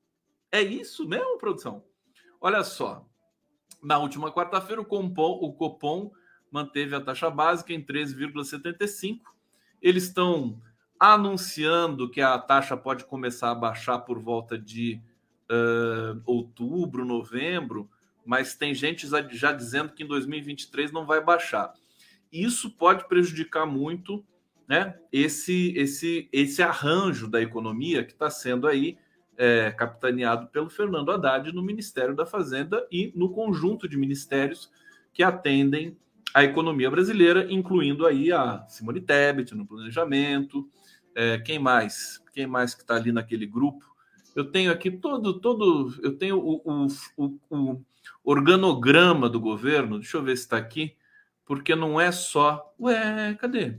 S1: É isso mesmo, produção? Olha só. Na última quarta-feira, o, o Copom manteve a taxa básica em 13,75. Eles estão anunciando que a taxa pode começar a baixar por volta de uh, outubro, novembro, mas tem gente já dizendo que em 2023 não vai baixar. Isso pode prejudicar muito né, esse, esse, esse arranjo da economia que está sendo aí é, capitaneado pelo Fernando Haddad no Ministério da Fazenda e no conjunto de ministérios que atendem a economia brasileira, incluindo aí a Simone Tebet no planejamento, é, quem mais? Quem mais que está ali naquele grupo? Eu tenho aqui todo, todo, eu tenho o, o, o, organograma do governo. Deixa eu ver se está aqui, porque não é só. Ué, cadê?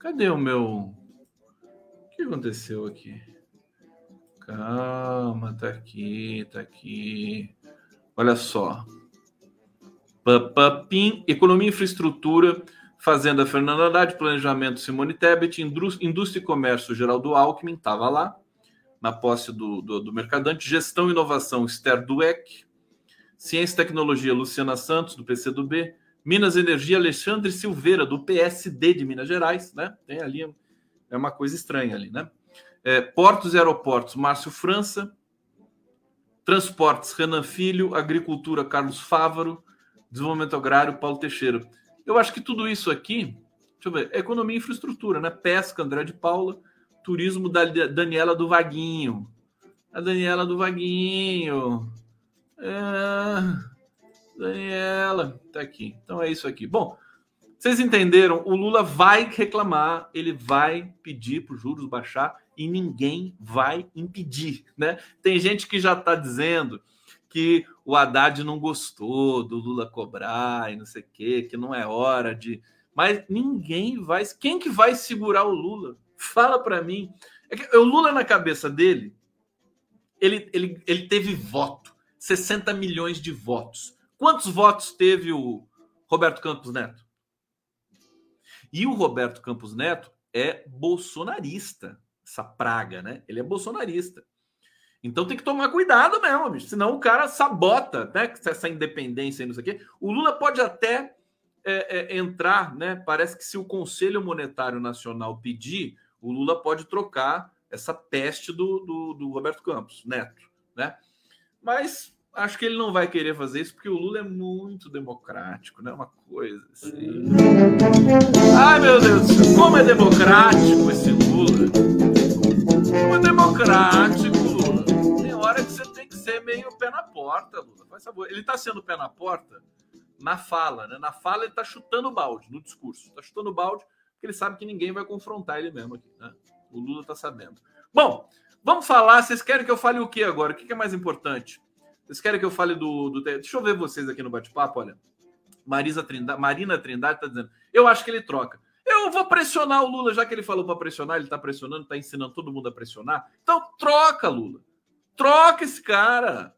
S1: Cadê o meu? O que aconteceu aqui? Calma, tá aqui, tá aqui. Olha só. Papapim, economia e infraestrutura Fazenda Fernando Haddad, Planejamento Simone Tebet, Indústria e Comércio Geraldo Alckmin, estava lá, na posse do, do, do, Mercadante, Gestão e Inovação Esther Dueck, Ciência e Tecnologia Luciana Santos, do PCdoB, Minas Energia Alexandre Silveira, do PSD de Minas Gerais, né? Tem ali, é uma coisa estranha ali, né? É, Portos e Aeroportos, Márcio França, Transportes, Renan Filho, Agricultura, Carlos Fávaro, Desenvolvimento Agrário, Paulo Teixeira. Eu acho que tudo isso aqui, deixa eu ver, é economia e infraestrutura, né? Pesca, André de Paula, turismo da Daniela do Vaguinho. A Daniela do Vaguinho. É... Daniela, tá aqui. Então é isso aqui. Bom, vocês entenderam? O Lula vai reclamar, ele vai pedir para os juros baixar e ninguém vai impedir, né? Tem gente que já está dizendo que o Haddad não gostou do Lula cobrar e não sei o quê, que não é hora de. Mas ninguém vai. Quem que vai segurar o Lula? Fala para mim. É o Lula na cabeça dele, ele, ele, ele teve voto, 60 milhões de votos. Quantos votos teve o Roberto Campos Neto? E o Roberto Campos Neto é bolsonarista, essa praga, né? Ele é bolsonarista. Então tem que tomar cuidado mesmo, bicho. Senão o cara sabota né, essa independência e não sei o quê. O Lula pode até é, é, entrar, né? Parece que se o Conselho Monetário Nacional pedir, o Lula pode trocar essa peste do, do, do Roberto Campos, neto, né? Mas acho que ele não vai querer fazer isso porque o Lula é muito democrático, né? Uma coisa assim. Ai, meu Deus, como é democrático esse Lula! Como é democrático! Que você tem que ser meio pé na porta, Lula. Faz favor. Ele está sendo pé na porta na fala, né? Na fala ele está chutando o balde, no discurso. Está chutando o balde porque ele sabe que ninguém vai confrontar ele mesmo aqui, né? O Lula está sabendo. Bom, vamos falar. Vocês querem que eu fale o que agora? O que é mais importante? Vocês querem que eu fale do. do... Deixa eu ver vocês aqui no bate-papo, olha. Marisa Trindade, Marina Trindade está dizendo. Eu acho que ele troca. Eu vou pressionar o Lula, já que ele falou para pressionar, ele está pressionando, está ensinando todo mundo a pressionar. Então troca, Lula. Troca esse cara.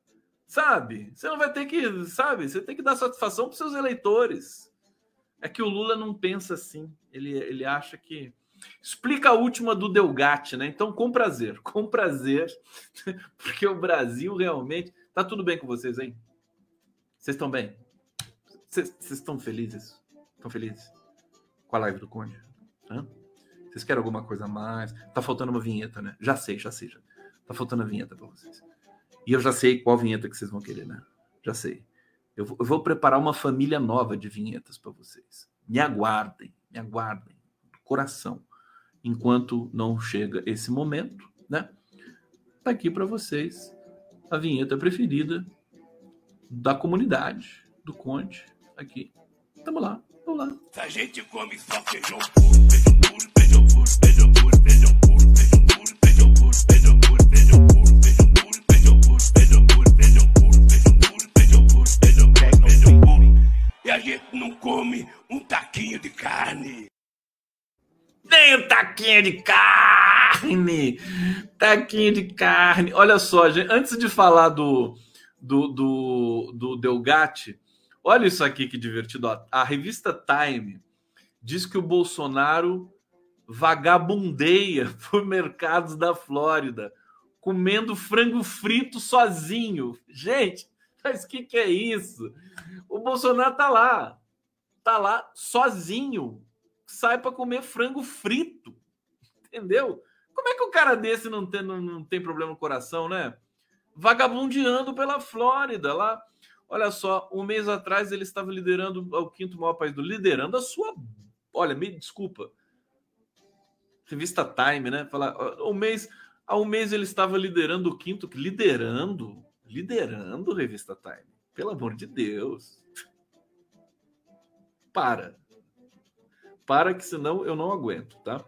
S1: Sabe? Você não vai ter que, sabe? Você tem que dar satisfação para seus eleitores. É que o Lula não pensa assim. Ele, ele acha que. Explica a última do Delgatti, né? Então, com prazer, com prazer, porque o Brasil realmente. Tá tudo bem com vocês, hein? Vocês estão bem? Vocês estão felizes? Estão felizes com a live do Conde? Vocês querem alguma coisa a mais? Tá faltando uma vinheta, né? Já sei, já sei. Já. Tá faltando a vinheta para vocês. E eu já sei qual vinheta que vocês vão querer, né? Já sei. Eu vou, eu vou preparar uma família nova de vinhetas para vocês. Me aguardem, me aguardem, do coração, enquanto não chega esse momento, né? Tá aqui para vocês a vinheta preferida da comunidade do Conte aqui. Tamo lá, vamos lá.
S2: A gente come só feijão puro, feijão puro, feijão puro, feijão puro, feijão puro, feijão puro, feijão puro. E a gente não come um taquinho de carne.
S1: Nem um taquinho de carne! Taquinho de carne. Olha só, gente, antes de falar do, do, do, do olha isso aqui que divertido. A revista Time diz que o Bolsonaro vagabundeia por mercados da Flórida, comendo frango frito sozinho. Gente, mas o que, que é isso? O Bolsonaro tá lá, tá lá sozinho, sai para comer frango frito, entendeu? Como é que o cara desse não tem, não, não tem problema no coração, né? Vagabundeando pela Flórida, lá. Olha só, um mês atrás ele estava liderando o quinto maior país do liderando a sua. Olha, me desculpa. Revista Time, né? Falar, um mês, há um mês ele estava liderando o quinto, liderando, liderando revista Time. Pelo amor de Deus. Para. Para que senão eu não aguento, tá?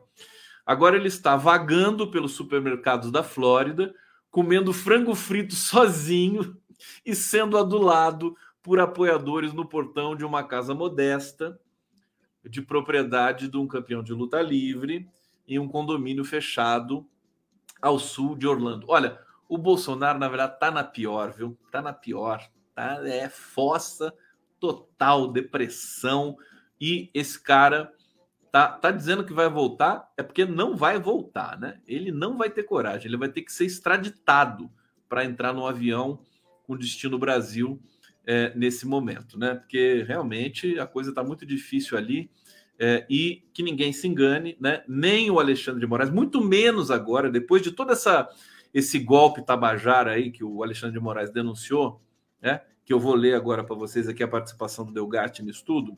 S1: Agora ele está vagando pelos supermercados da Flórida, comendo frango frito sozinho e sendo adulado por apoiadores no portão de uma casa modesta de propriedade de um campeão de luta livre em um condomínio fechado ao sul de Orlando. Olha, o Bolsonaro, na verdade, tá na pior, viu? Tá na pior. Tá? É fossa total, depressão. E esse cara tá, tá dizendo que vai voltar, é porque não vai voltar, né? Ele não vai ter coragem, ele vai ter que ser extraditado para entrar no avião com destino Brasil é, nesse momento, né? Porque realmente a coisa está muito difícil ali. É, e que ninguém se engane, né? Nem o Alexandre de Moraes, muito menos agora, depois de todo essa, esse golpe tabajara aí que o Alexandre de Moraes denunciou, né? Que eu vou ler agora para vocês aqui a participação do Delgatti no estudo,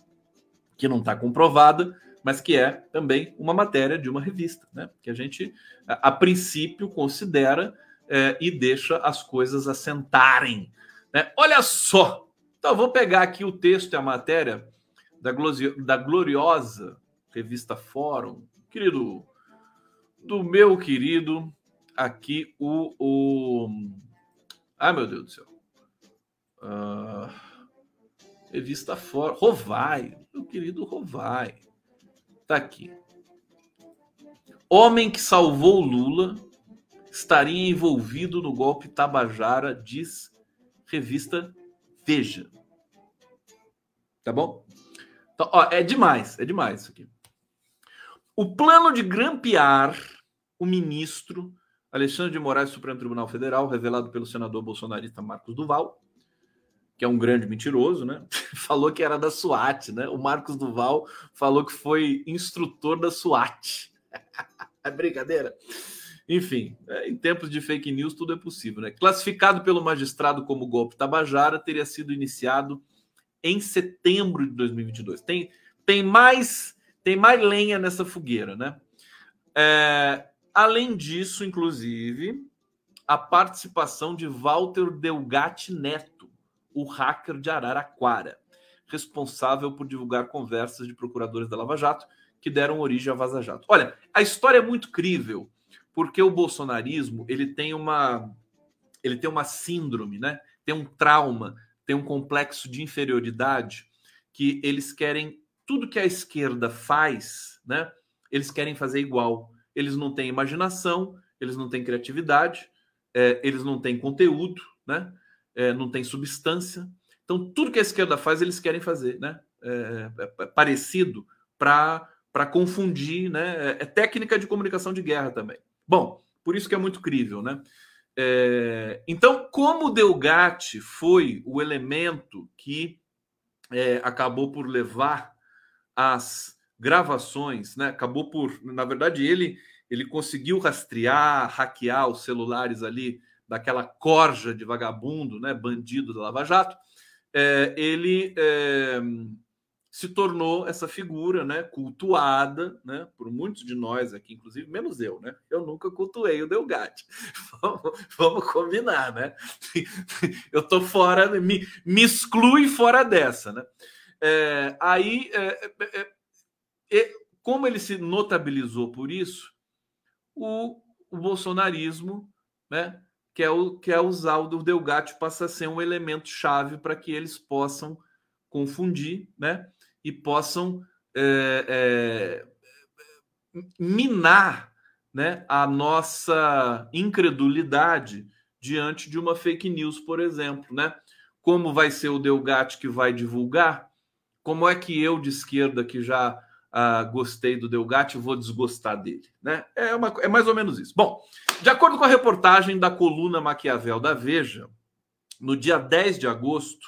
S1: que não está comprovada, mas que é também uma matéria de uma revista, né? Que a gente, a, a princípio, considera é, e deixa as coisas assentarem. Né? Olha só! Então, vou pegar aqui o texto e a matéria da, da gloriosa revista Fórum, querido, do meu querido, aqui o. o... Ai, meu Deus do céu. Uh, revista Fórum. Rovai, meu querido Rovai. Tá aqui. Homem que salvou Lula estaria envolvido no golpe Tabajara, diz revista Veja. Tá bom? Então, ó, é demais, é demais isso aqui. O plano de grampear o ministro Alexandre de Moraes Supremo Tribunal Federal, revelado pelo senador bolsonarista Marcos Duval, que é um grande mentiroso, né? falou que era da SWAT, né? O Marcos Duval falou que foi instrutor da SWAT. é brincadeira. Enfim, é, em tempos de fake news tudo é possível, né? Classificado pelo magistrado como golpe Tabajara, teria sido iniciado em setembro de 2022. Tem, tem mais tem mais lenha nessa fogueira, né? É, além disso, inclusive, a participação de Walter Delgatti Neto, o hacker de Araraquara, responsável por divulgar conversas de procuradores da Lava Jato que deram origem à Vaza Jato. Olha, a história é muito crível, porque o bolsonarismo ele tem uma ele tem uma síndrome, né? Tem um trauma, tem um complexo de inferioridade que eles querem tudo que a esquerda faz, né? Eles querem fazer igual. Eles não têm imaginação, eles não têm criatividade, é, eles não têm conteúdo, né? É, não tem substância. Então, tudo que a esquerda faz, eles querem fazer, né? É, é, é parecido para confundir, né? É, é técnica de comunicação de guerra também. Bom, por isso que é muito crível, né? Então, como o Delgatti foi o elemento que acabou por levar as gravações, né? Acabou por, na verdade, ele ele conseguiu rastrear, hackear os celulares ali daquela corja de vagabundo, né? Bandido da Lava Jato é, ele, é, se tornou essa figura, né, cultuada, né, por muitos de nós aqui, inclusive menos eu, né? Eu nunca cultuei o Delgatti. Vamos, vamos combinar, né? Eu tô fora, me, me exclui fora dessa, né? É, aí, é, é, é como ele se notabilizou por isso, o, o bolsonarismo, né, quer, quer usar o Delgatti passa a ser um elemento chave para que eles possam confundir, né? e possam é, é, minar né, a nossa incredulidade diante de uma fake news, por exemplo. Né? Como vai ser o Delgatti que vai divulgar? Como é que eu, de esquerda, que já ah, gostei do Delgatti, vou desgostar dele? Né? É, uma, é mais ou menos isso. Bom, de acordo com a reportagem da coluna Maquiavel da Veja, no dia 10 de agosto,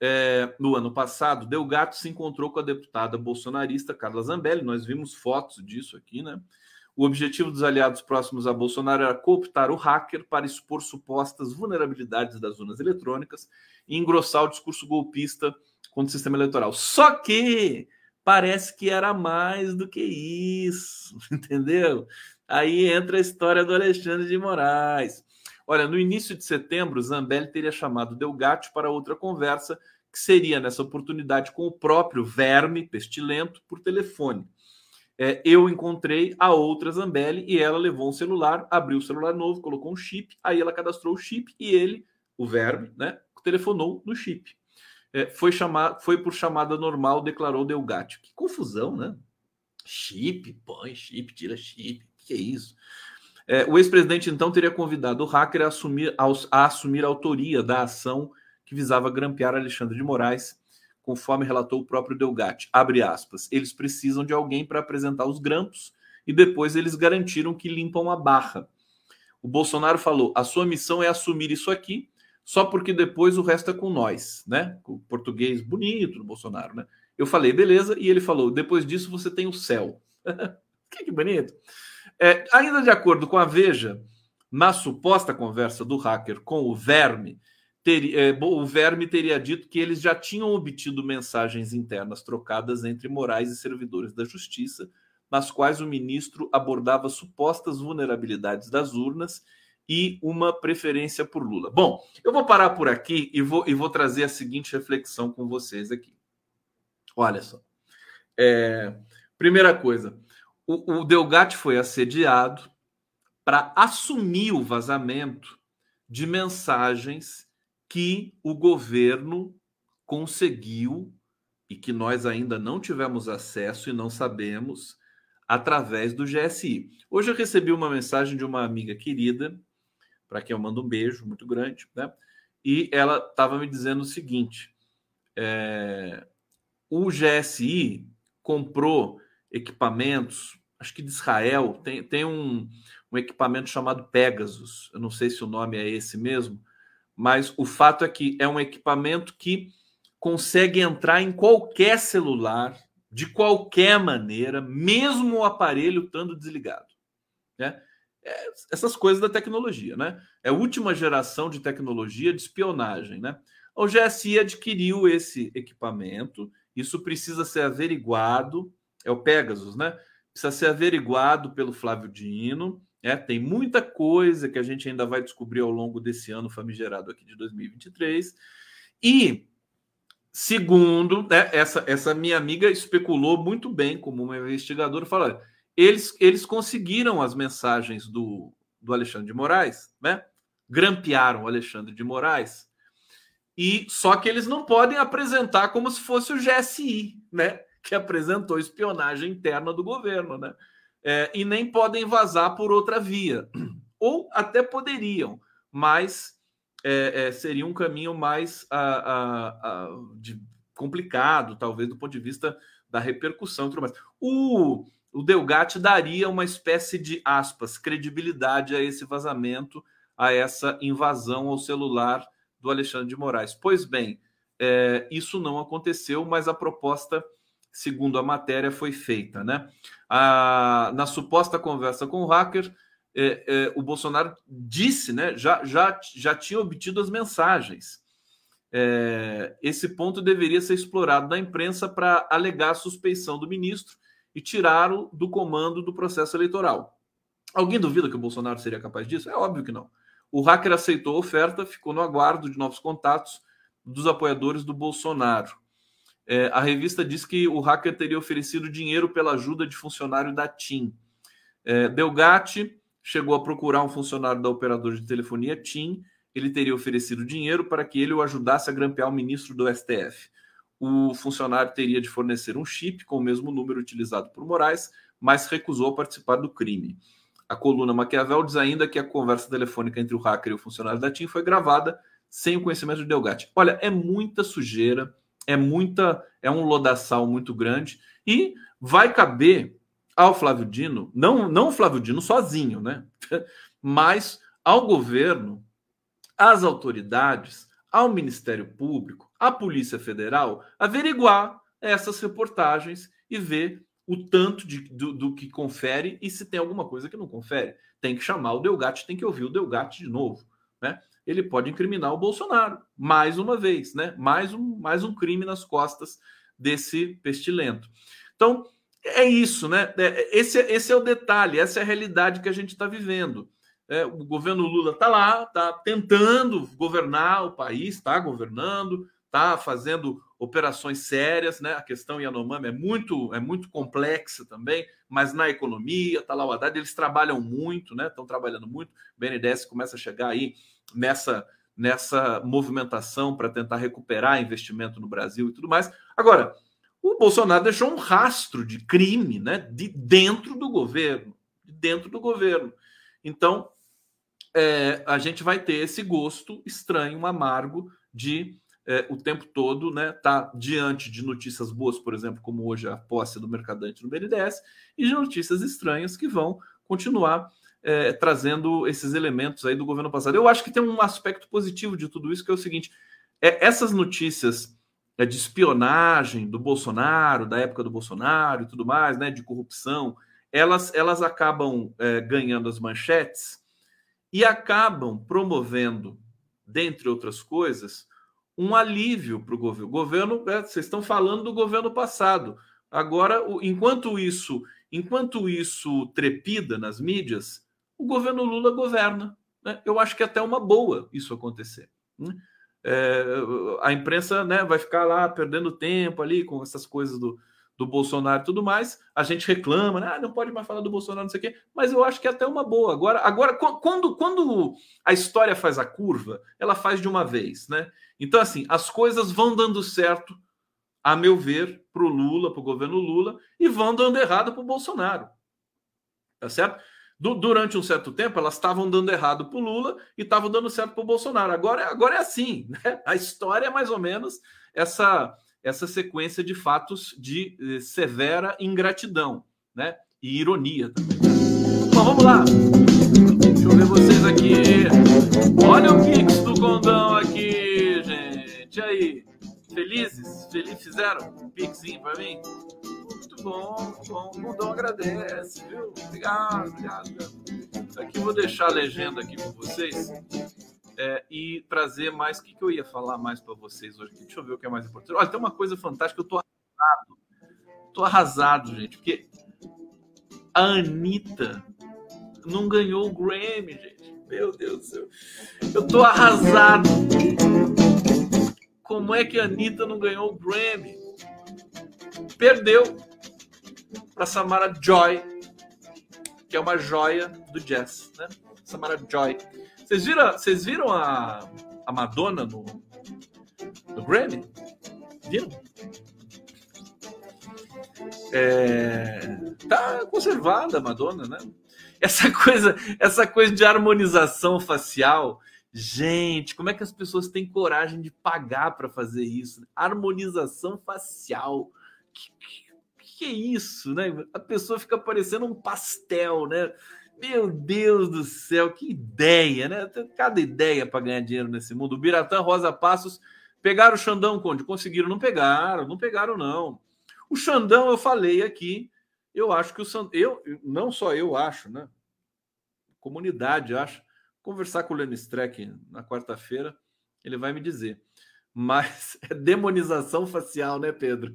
S1: é, no ano passado, Delgato se encontrou com a deputada bolsonarista Carla Zambelli, nós vimos fotos disso aqui, né? O objetivo dos aliados próximos a Bolsonaro era cooptar o hacker para expor supostas vulnerabilidades das urnas eletrônicas e engrossar o discurso golpista contra o sistema eleitoral. Só que parece que era mais do que isso, entendeu? Aí entra a história do Alexandre de Moraes. Olha, no início de setembro, Zambelli teria chamado Delgatti para outra conversa, que seria nessa oportunidade com o próprio verme pestilento por telefone. É, eu encontrei a outra Zambelli e ela levou um celular, abriu o celular novo, colocou um chip, aí ela cadastrou o chip e ele, o verme, né, telefonou no chip. É, foi, chamar, foi por chamada normal, declarou Delgatti. Que confusão, né? Chip, põe chip, tira chip, que é isso? É, o ex-presidente, então, teria convidado o hacker a assumir, a, assumir a autoria da ação que visava grampear Alexandre de Moraes, conforme relatou o próprio Delgatti. Abre aspas. Eles precisam de alguém para apresentar os grampos e depois eles garantiram que limpam a barra. O Bolsonaro falou: a sua missão é assumir isso aqui, só porque depois o resto é com nós, né? O português bonito do Bolsonaro, né? Eu falei, beleza, e ele falou: depois disso você tem o céu. que, bonito. É, ainda de acordo com a Veja, na suposta conversa do hacker com o Verme, ter, é, o Verme teria dito que eles já tinham obtido mensagens internas trocadas entre Moraes e servidores da Justiça, nas quais o ministro abordava supostas vulnerabilidades das urnas e uma preferência por Lula. Bom, eu vou parar por aqui e vou, e vou trazer a seguinte reflexão com vocês aqui. Olha só. É, primeira coisa, o, o Delgatti foi assediado para assumir o vazamento de mensagens que o governo conseguiu e que nós ainda não tivemos acesso e não sabemos através do GSI. Hoje eu recebi uma mensagem de uma amiga querida, para quem eu mando um beijo muito grande, né? E ela estava me dizendo o seguinte: é, o GSI comprou equipamentos, acho que de Israel, tem, tem um, um equipamento chamado Pegasus. Eu não sei se o nome é esse mesmo, mas o fato é que é um equipamento que consegue entrar em qualquer celular, de qualquer maneira, mesmo o aparelho estando desligado. Né? Essas coisas da tecnologia, né? É a última geração de tecnologia de espionagem, né? O GSI adquiriu esse equipamento, isso precisa ser averiguado é o Pegasus, né? Precisa ser averiguado pelo Flávio Dino. É, tem muita coisa que a gente ainda vai descobrir ao longo desse ano famigerado aqui de 2023. E, segundo, né, essa, essa minha amiga especulou muito bem como uma investigadora, falando, eles, eles conseguiram as mensagens do, do Alexandre de Moraes, né? Grampearam o Alexandre de Moraes, e só que eles não podem apresentar como se fosse o GSI, né? que apresentou espionagem interna do governo, né? É, e nem podem vazar por outra via. Ou até poderiam, mas é, é, seria um caminho mais a, a, a, de, complicado, talvez, do ponto de vista da repercussão e. O, o Delgatti daria uma espécie de, aspas, credibilidade a esse vazamento, a essa invasão ao celular do Alexandre de Moraes. Pois bem, é, isso não aconteceu, mas a proposta segundo a matéria, foi feita. Né? A, na suposta conversa com o hacker, é, é, o Bolsonaro disse, né, já, já, já tinha obtido as mensagens. é, esse ponto deveria ser explorado na imprensa para alegar a suspeição do ministro e tirá-lo do comando do processo eleitoral. Alguém duvida que o Bolsonaro seria capaz disso? É óbvio que não. O hacker aceitou a oferta, ficou no aguardo de novos contatos dos apoiadores do Bolsonaro. É, a revista diz que o hacker teria oferecido dinheiro pela ajuda de funcionário da TIM. É, Delgatti chegou a procurar um funcionário da operadora de telefonia TIM. Ele teria oferecido dinheiro para que ele o ajudasse a grampear o ministro do STF. O funcionário teria de fornecer um chip com o mesmo número utilizado por Moraes, mas recusou participar do crime. A coluna Maquiavel diz ainda que a conversa telefônica entre o hacker e o funcionário da TIM foi gravada sem o conhecimento de Delgatti. Olha, é muita sujeira, é muita, é um lodaçal muito grande e vai caber ao Flávio Dino, não, não Flávio Dino sozinho, né? Mas ao governo, às autoridades, ao Ministério Público, à Polícia Federal, averiguar essas reportagens e ver o tanto de, do, do, que confere e se tem alguma coisa que não confere. Tem que chamar o Delgatti, tem que ouvir o Delgatti de novo. Né? Ele pode incriminar o Bolsonaro, mais uma vez, né? mais, um, mais um crime nas costas desse pestilento. Então, é isso, né? É, esse, esse é o detalhe, essa é a realidade que a gente está vivendo. É, o governo Lula está lá, está tentando governar o país, está governando, está fazendo operações sérias, né? A questão Yanomami é muito é muito complexa também, mas na economia, tá lá o Haddad, eles trabalham muito, né? Estão trabalhando muito. O BNDES começa a chegar aí nessa nessa movimentação para tentar recuperar investimento no Brasil e tudo mais. Agora, o Bolsonaro deixou um rastro de crime, né? De dentro do governo, de dentro do governo. Então, é, a gente vai ter esse gosto estranho, amargo de é, o tempo todo né, tá diante de notícias boas, por exemplo, como hoje a posse do mercadante no BNDES, e de notícias estranhas que vão continuar é, trazendo esses elementos aí do governo passado. Eu acho que tem um aspecto positivo de tudo isso, que é o seguinte: é, essas notícias é, de espionagem do Bolsonaro, da época do Bolsonaro e tudo mais, né, de corrupção, elas, elas acabam é, ganhando as manchetes e acabam promovendo, dentre outras coisas, um alívio para o governo. Governo, é, vocês estão falando do governo passado. Agora, enquanto isso, enquanto isso trepida nas mídias, o governo Lula governa. Né? Eu acho que é até uma boa isso acontecer. Né? É, a imprensa né, vai ficar lá perdendo tempo ali com essas coisas do, do Bolsonaro e tudo mais, a gente reclama, né? Ah, não pode mais falar do Bolsonaro, não sei o quê, mas eu acho que é até uma boa. Agora, agora quando, quando a história faz a curva, ela faz de uma vez, né? Então, assim, as coisas vão dando certo, a meu ver, para o Lula, para o governo Lula, e vão dando errado para o Bolsonaro. Tá certo? Du durante um certo tempo, elas estavam dando errado para o Lula e estavam dando certo para o Bolsonaro. Agora, agora é assim, né? A história é mais ou menos essa essa sequência de fatos de eh, severa ingratidão, né? E ironia também. Bom, vamos lá. Deixa eu ver vocês aqui. Olha o Pix do Condão aqui, gente. E aí? Felizes? Felizes fizeram um Pixinho para mim? Muito bom, bom. O Condão agradece, viu? Obrigado, obrigado. obrigado. Aqui vou deixar a legenda aqui com vocês é, e trazer mais. O que, que eu ia falar mais para vocês hoje? Deixa eu ver o que é mais importante. Olha, tem uma coisa fantástica, eu tô arrasado. Tô arrasado, gente, porque a Anitta não ganhou o Grammy, gente. Meu Deus do céu. Eu tô arrasado. Como é que a Anitta não ganhou o Grammy? Perdeu para Samara Joy, que é uma joia do jazz, né? Samara Joy. Vocês viram, vocês viram a, a Madonna no, no Grammy? Viram? É, tá conservada a Madonna, né? Essa coisa, essa coisa de harmonização facial, gente, como é que as pessoas têm coragem de pagar para fazer isso? Harmonização facial, que, que, que é isso, né? A pessoa fica parecendo um pastel, né? Meu Deus do céu, que ideia, né? Cada ideia para ganhar dinheiro nesse mundo. O Biratã, Rosa Passos, pegaram o Xandão, Conde? Conseguiram? Não pegaram, não pegaram, não. O Xandão, eu falei aqui, eu acho que o Xandão, eu, não só eu acho, né? Comunidade acho. Conversar com o Lenny Streck na quarta-feira, ele vai me dizer. Mas é demonização facial, né, Pedro?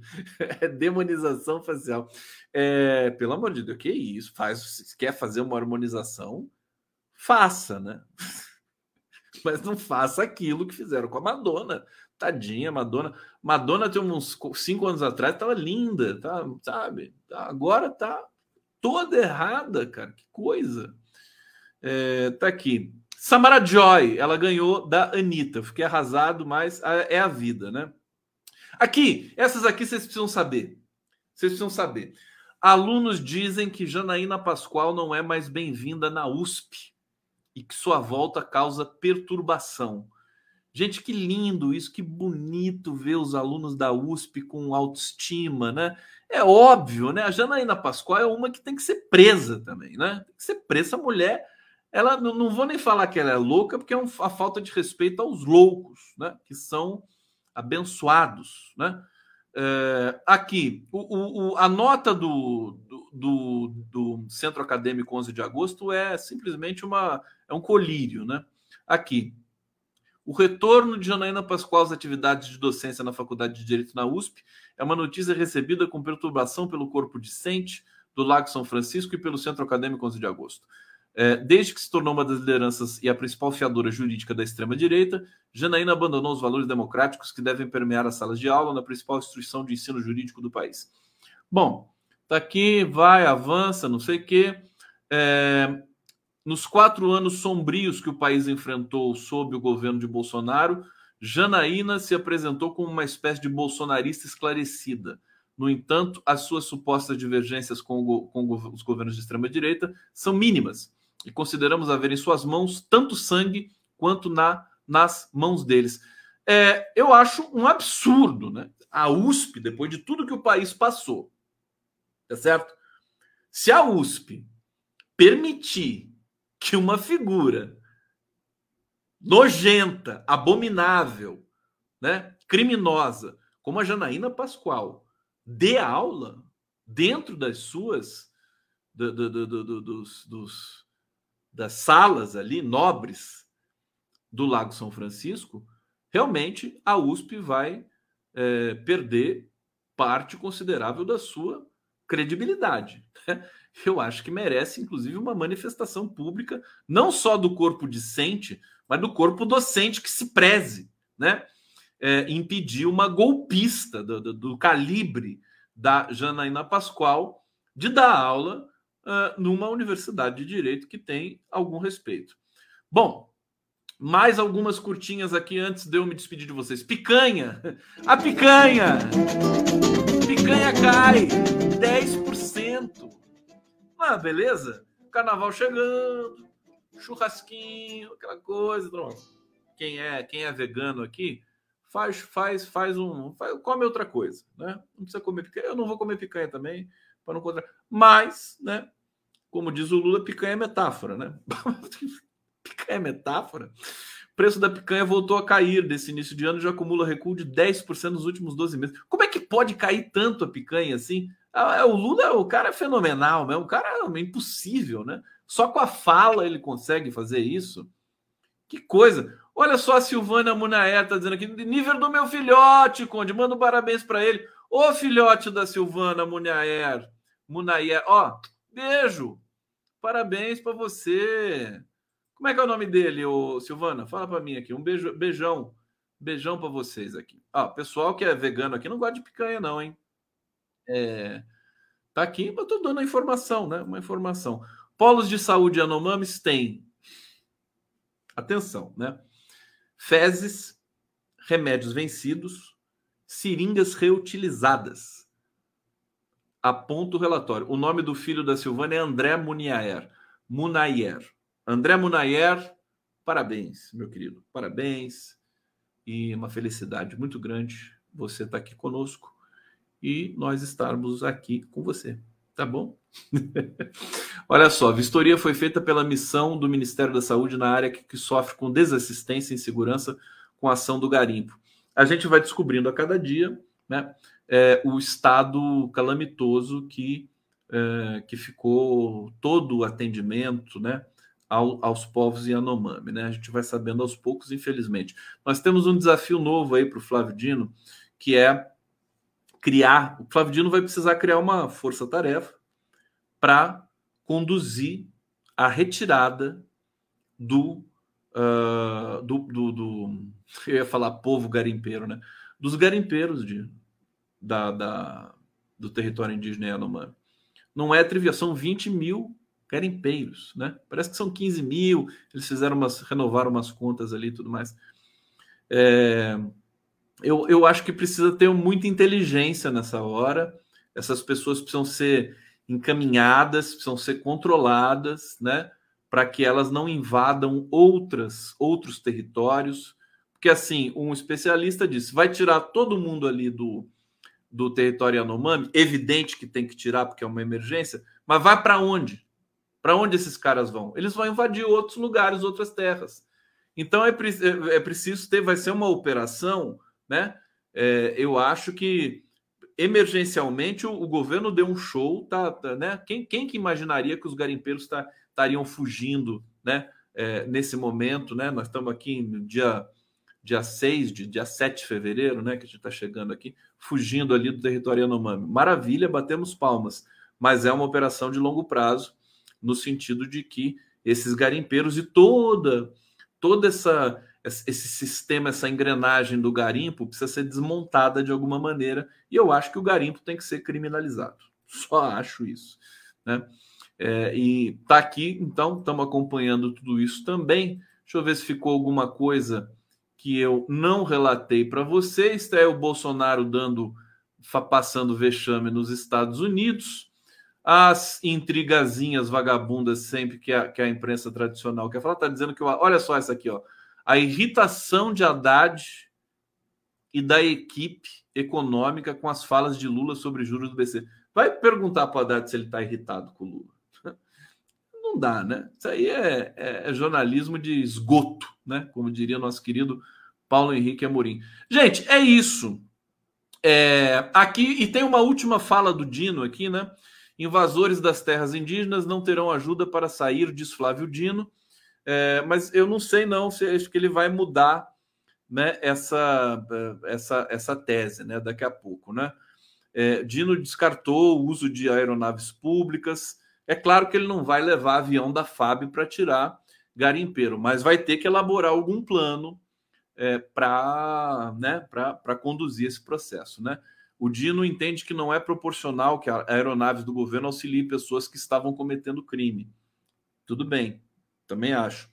S1: É demonização facial. É, pelo amor de Deus, que isso? Faz, se quer fazer uma harmonização, faça, né? Mas não faça aquilo que fizeram com a Madonna. Tadinha, Madonna. Madonna tem uns cinco anos atrás estava linda, tá, sabe? Agora tá toda errada, cara. Que coisa. É, tá aqui. Samara Joy, ela ganhou da Anitta. Fiquei arrasado, mas é a vida, né? Aqui, essas aqui vocês precisam saber. Vocês precisam saber. Alunos dizem que Janaína Pascoal não é mais bem-vinda na USP e que sua volta causa perturbação. Gente, que lindo isso, que bonito ver os alunos da USP com autoestima, né? É óbvio, né? A Janaína Pascoal é uma que tem que ser presa também, né? Tem que ser presa. Essa mulher ela não vou nem falar que ela é louca, porque é um, a falta de respeito aos loucos, né? Que são abençoados, né? É, aqui, o, o, a nota do, do, do, Centro Acadêmico 11 de agosto é simplesmente uma, é um colírio, né? Aqui, o retorno de Janaína Pascoal às atividades de docência na Faculdade de Direito na USP é uma notícia recebida com perturbação pelo corpo discente do Lago São Francisco e pelo Centro Acadêmico 11 de agosto. É, desde que se tornou uma das lideranças e a principal fiadora jurídica da extrema-direita, Janaína abandonou os valores democráticos que devem permear as salas de aula na principal instituição de ensino jurídico do país. Bom, tá aqui, vai, avança, não sei o quê. É, nos quatro anos sombrios que o país enfrentou sob o governo de Bolsonaro, Janaína se apresentou como uma espécie de bolsonarista esclarecida. No entanto, as suas supostas divergências com, com os governos de extrema-direita são mínimas e consideramos haver em suas mãos tanto sangue quanto na, nas mãos deles. É, eu acho um absurdo, né? A USP, depois de tudo que o país passou, tá certo? Se a USP permitir que uma figura nojenta, abominável, né, criminosa, como a Janaína Pascoal, dê aula dentro das suas do, do, do, dos, dos, das salas ali nobres do Lago São Francisco, realmente a USP vai é, perder parte considerável da sua credibilidade. Eu acho que merece, inclusive, uma manifestação pública, não só do corpo discente, mas do corpo docente que se preze, né? É, impedir uma golpista do, do, do, calibre da Janaína Pascoal de dar aula uh, numa universidade de direito que tem algum respeito. Bom, mais algumas curtinhas aqui antes de eu me despedir de vocês. Picanha! A picanha! Picanha cai 10%. Ah, beleza? Carnaval chegando, churrasquinho, aquela coisa. Quem é, quem é vegano aqui, faz faz faz um, faz, come outra coisa, né? Não precisa comer picanha. Eu não vou comer picanha também, para não contra. Mas, né? Como diz o Lula, picanha é metáfora, né? picanha é metáfora? O preço da picanha voltou a cair desse início de ano, já acumula recuo de 10% nos últimos 12 meses. Como é que pode cair tanto a picanha assim? Ah, é, o Lula, o cara é fenomenal, né? O cara é impossível, né? Só com a fala ele consegue fazer isso. Que coisa. Olha só a Silvana Munaer tá dizendo aqui, nível do meu filhote, Conde, manda um parabéns para ele. Ô filhote da Silvana Munaer, Munaer, ó, beijo. Parabéns para você. Como é que é o nome dele, ô Silvana? Fala para mim aqui. Um beijo, beijão. Beijão para vocês aqui. Ó, pessoal que é vegano aqui não gosta de picanha não, hein? É, tá aqui, eu tô dando a informação, né? Uma informação. Polos de saúde Anomames tem atenção, né? Fezes, remédios vencidos, seringas reutilizadas. Aponta o relatório. O nome do filho da Silvana é André Muniaer. Munayer. André Munayer, parabéns, meu querido. Parabéns. E uma felicidade muito grande você estar aqui conosco e nós estarmos aqui com você. Tá bom? Olha só, a vistoria foi feita pela missão do Ministério da Saúde na área que, que sofre com desassistência e insegurança com a ação do garimpo. A gente vai descobrindo a cada dia né, é, o estado calamitoso que, é, que ficou todo o atendimento, né, ao, aos povos Yanomami, né? A gente vai sabendo aos poucos, infelizmente. Nós temos um desafio novo aí para o Flávio Dino, que é criar. O Flávio Dino vai precisar criar uma força-tarefa para conduzir a retirada do, uh, do, do, do, Eu ia falar povo garimpeiro, né? Dos garimpeiros de, da, da, do território indígena Yanomami. Não é trivia, são 20 mil garimpeiros, né? Parece que são 15 mil, eles fizeram umas, renovaram umas contas ali e tudo mais. É, eu, eu acho que precisa ter muita inteligência nessa hora. Essas pessoas precisam ser encaminhadas, precisam ser controladas, né? Para que elas não invadam outras outros territórios. Porque assim, um especialista disse: vai tirar todo mundo ali do, do território Yanomami, evidente que tem que tirar porque é uma emergência, mas vai para onde? Para onde esses caras vão? Eles vão invadir outros lugares, outras terras. Então é, é, é preciso ter, vai ser uma operação, né? É, eu acho que emergencialmente o, o, governo deu um show, tá, tá, né? Quem, quem que imaginaria que os garimpeiros tá, estariam fugindo, né? É, nesse momento, né? Nós estamos aqui no dia dia 6, de, dia 7 de fevereiro, né? Que a gente está chegando aqui, fugindo ali do território Yanomami. Maravilha, batemos palmas, mas é uma operação de longo prazo no sentido de que esses garimpeiros e toda toda essa esse sistema, essa engrenagem do garimpo precisa ser desmontada de alguma maneira, e eu acho que o garimpo tem que ser criminalizado. Só acho isso. Né? É, e tá aqui, então, estamos acompanhando tudo isso também. Deixa eu ver se ficou alguma coisa que eu não relatei para vocês. É o Bolsonaro dando, passando vexame nos Estados Unidos as intrigazinhas vagabundas sempre que a, que a imprensa tradicional quer falar, está dizendo que, olha só essa aqui, ó, a irritação de Haddad e da equipe econômica com as falas de Lula sobre juros do BC. Vai perguntar para Haddad se ele está irritado com o Lula. Não dá, né? Isso aí é, é, é, jornalismo de esgoto, né? Como diria nosso querido Paulo Henrique Amorim. Gente, é isso. É, aqui, e tem uma última fala do Dino aqui, né? Invasores das terras indígenas não terão ajuda para sair, diz Flávio Dino. É, mas eu não sei não se acho que ele vai mudar né, essa, essa, essa tese né, daqui a pouco. Né? É, Dino descartou o uso de aeronaves públicas. É claro que ele não vai levar avião da FAB para tirar garimpeiro, mas vai ter que elaborar algum plano é, para né, conduzir esse processo. Né? O Dino entende que não é proporcional que aeronaves do governo auxiliem pessoas que estavam cometendo crime. Tudo bem, também acho.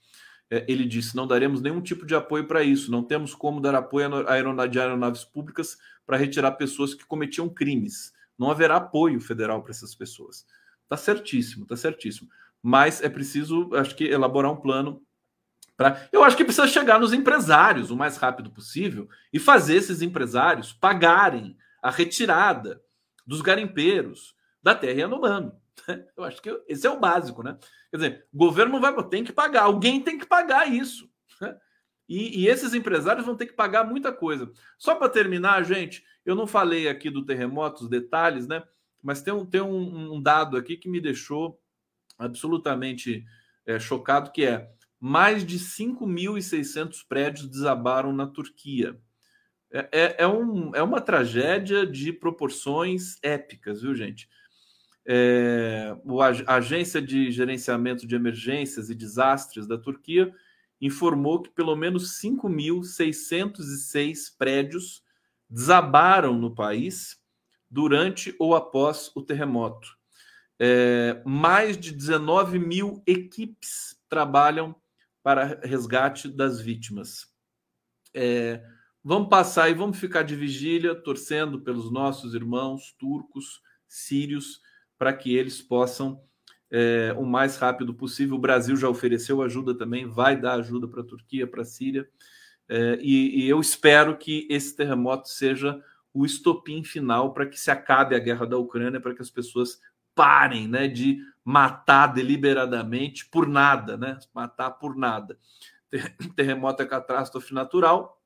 S1: É, ele disse: não daremos nenhum tipo de apoio para isso, não temos como dar apoio a aeronaves públicas para retirar pessoas que cometiam crimes. Não haverá apoio federal para essas pessoas. Tá certíssimo, tá certíssimo. Mas é preciso, acho que, elaborar um plano para. Eu acho que precisa chegar nos empresários o mais rápido possível e fazer esses empresários pagarem a retirada dos garimpeiros da terra Yanomami. Eu acho que esse é o básico, né? Quer dizer, o governo vai tem que pagar, alguém tem que pagar isso. Né? E, e esses empresários vão ter que pagar muita coisa. Só para terminar, gente, eu não falei aqui do terremoto, os detalhes, né? Mas tem um, tem um, um dado aqui que me deixou absolutamente é, chocado, que é mais de 5.600 prédios desabaram na Turquia. É, é, é, um, é uma tragédia de proporções épicas, viu, gente? É, a Agência de Gerenciamento de Emergências e Desastres da Turquia informou que pelo menos 5.606 prédios desabaram no país durante ou após o terremoto. É, mais de 19 mil equipes trabalham para resgate das vítimas. É, Vamos passar e vamos ficar de vigília, torcendo pelos nossos irmãos turcos, sírios, para que eles possam, é, o mais rápido possível. O Brasil já ofereceu ajuda também, vai dar ajuda para a Turquia, para a Síria. É, e, e eu espero que esse terremoto seja o estopim final para que se acabe a guerra da Ucrânia, para que as pessoas parem né, de matar deliberadamente por nada, né? Matar por nada. Terremoto é catástrofe natural,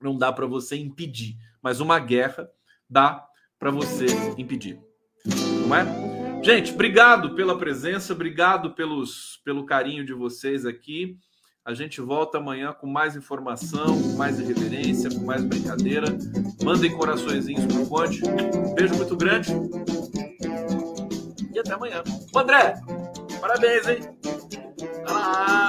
S1: não dá para você impedir, mas uma guerra dá para você impedir. Não é? Gente, obrigado pela presença, obrigado pelos, pelo carinho de vocês aqui. A gente volta amanhã com mais informação, com mais irreverência, com mais brincadeira. Mandem coraçõezinhos pro Conte. Beijo muito grande. E até amanhã. André, parabéns, hein? Ah,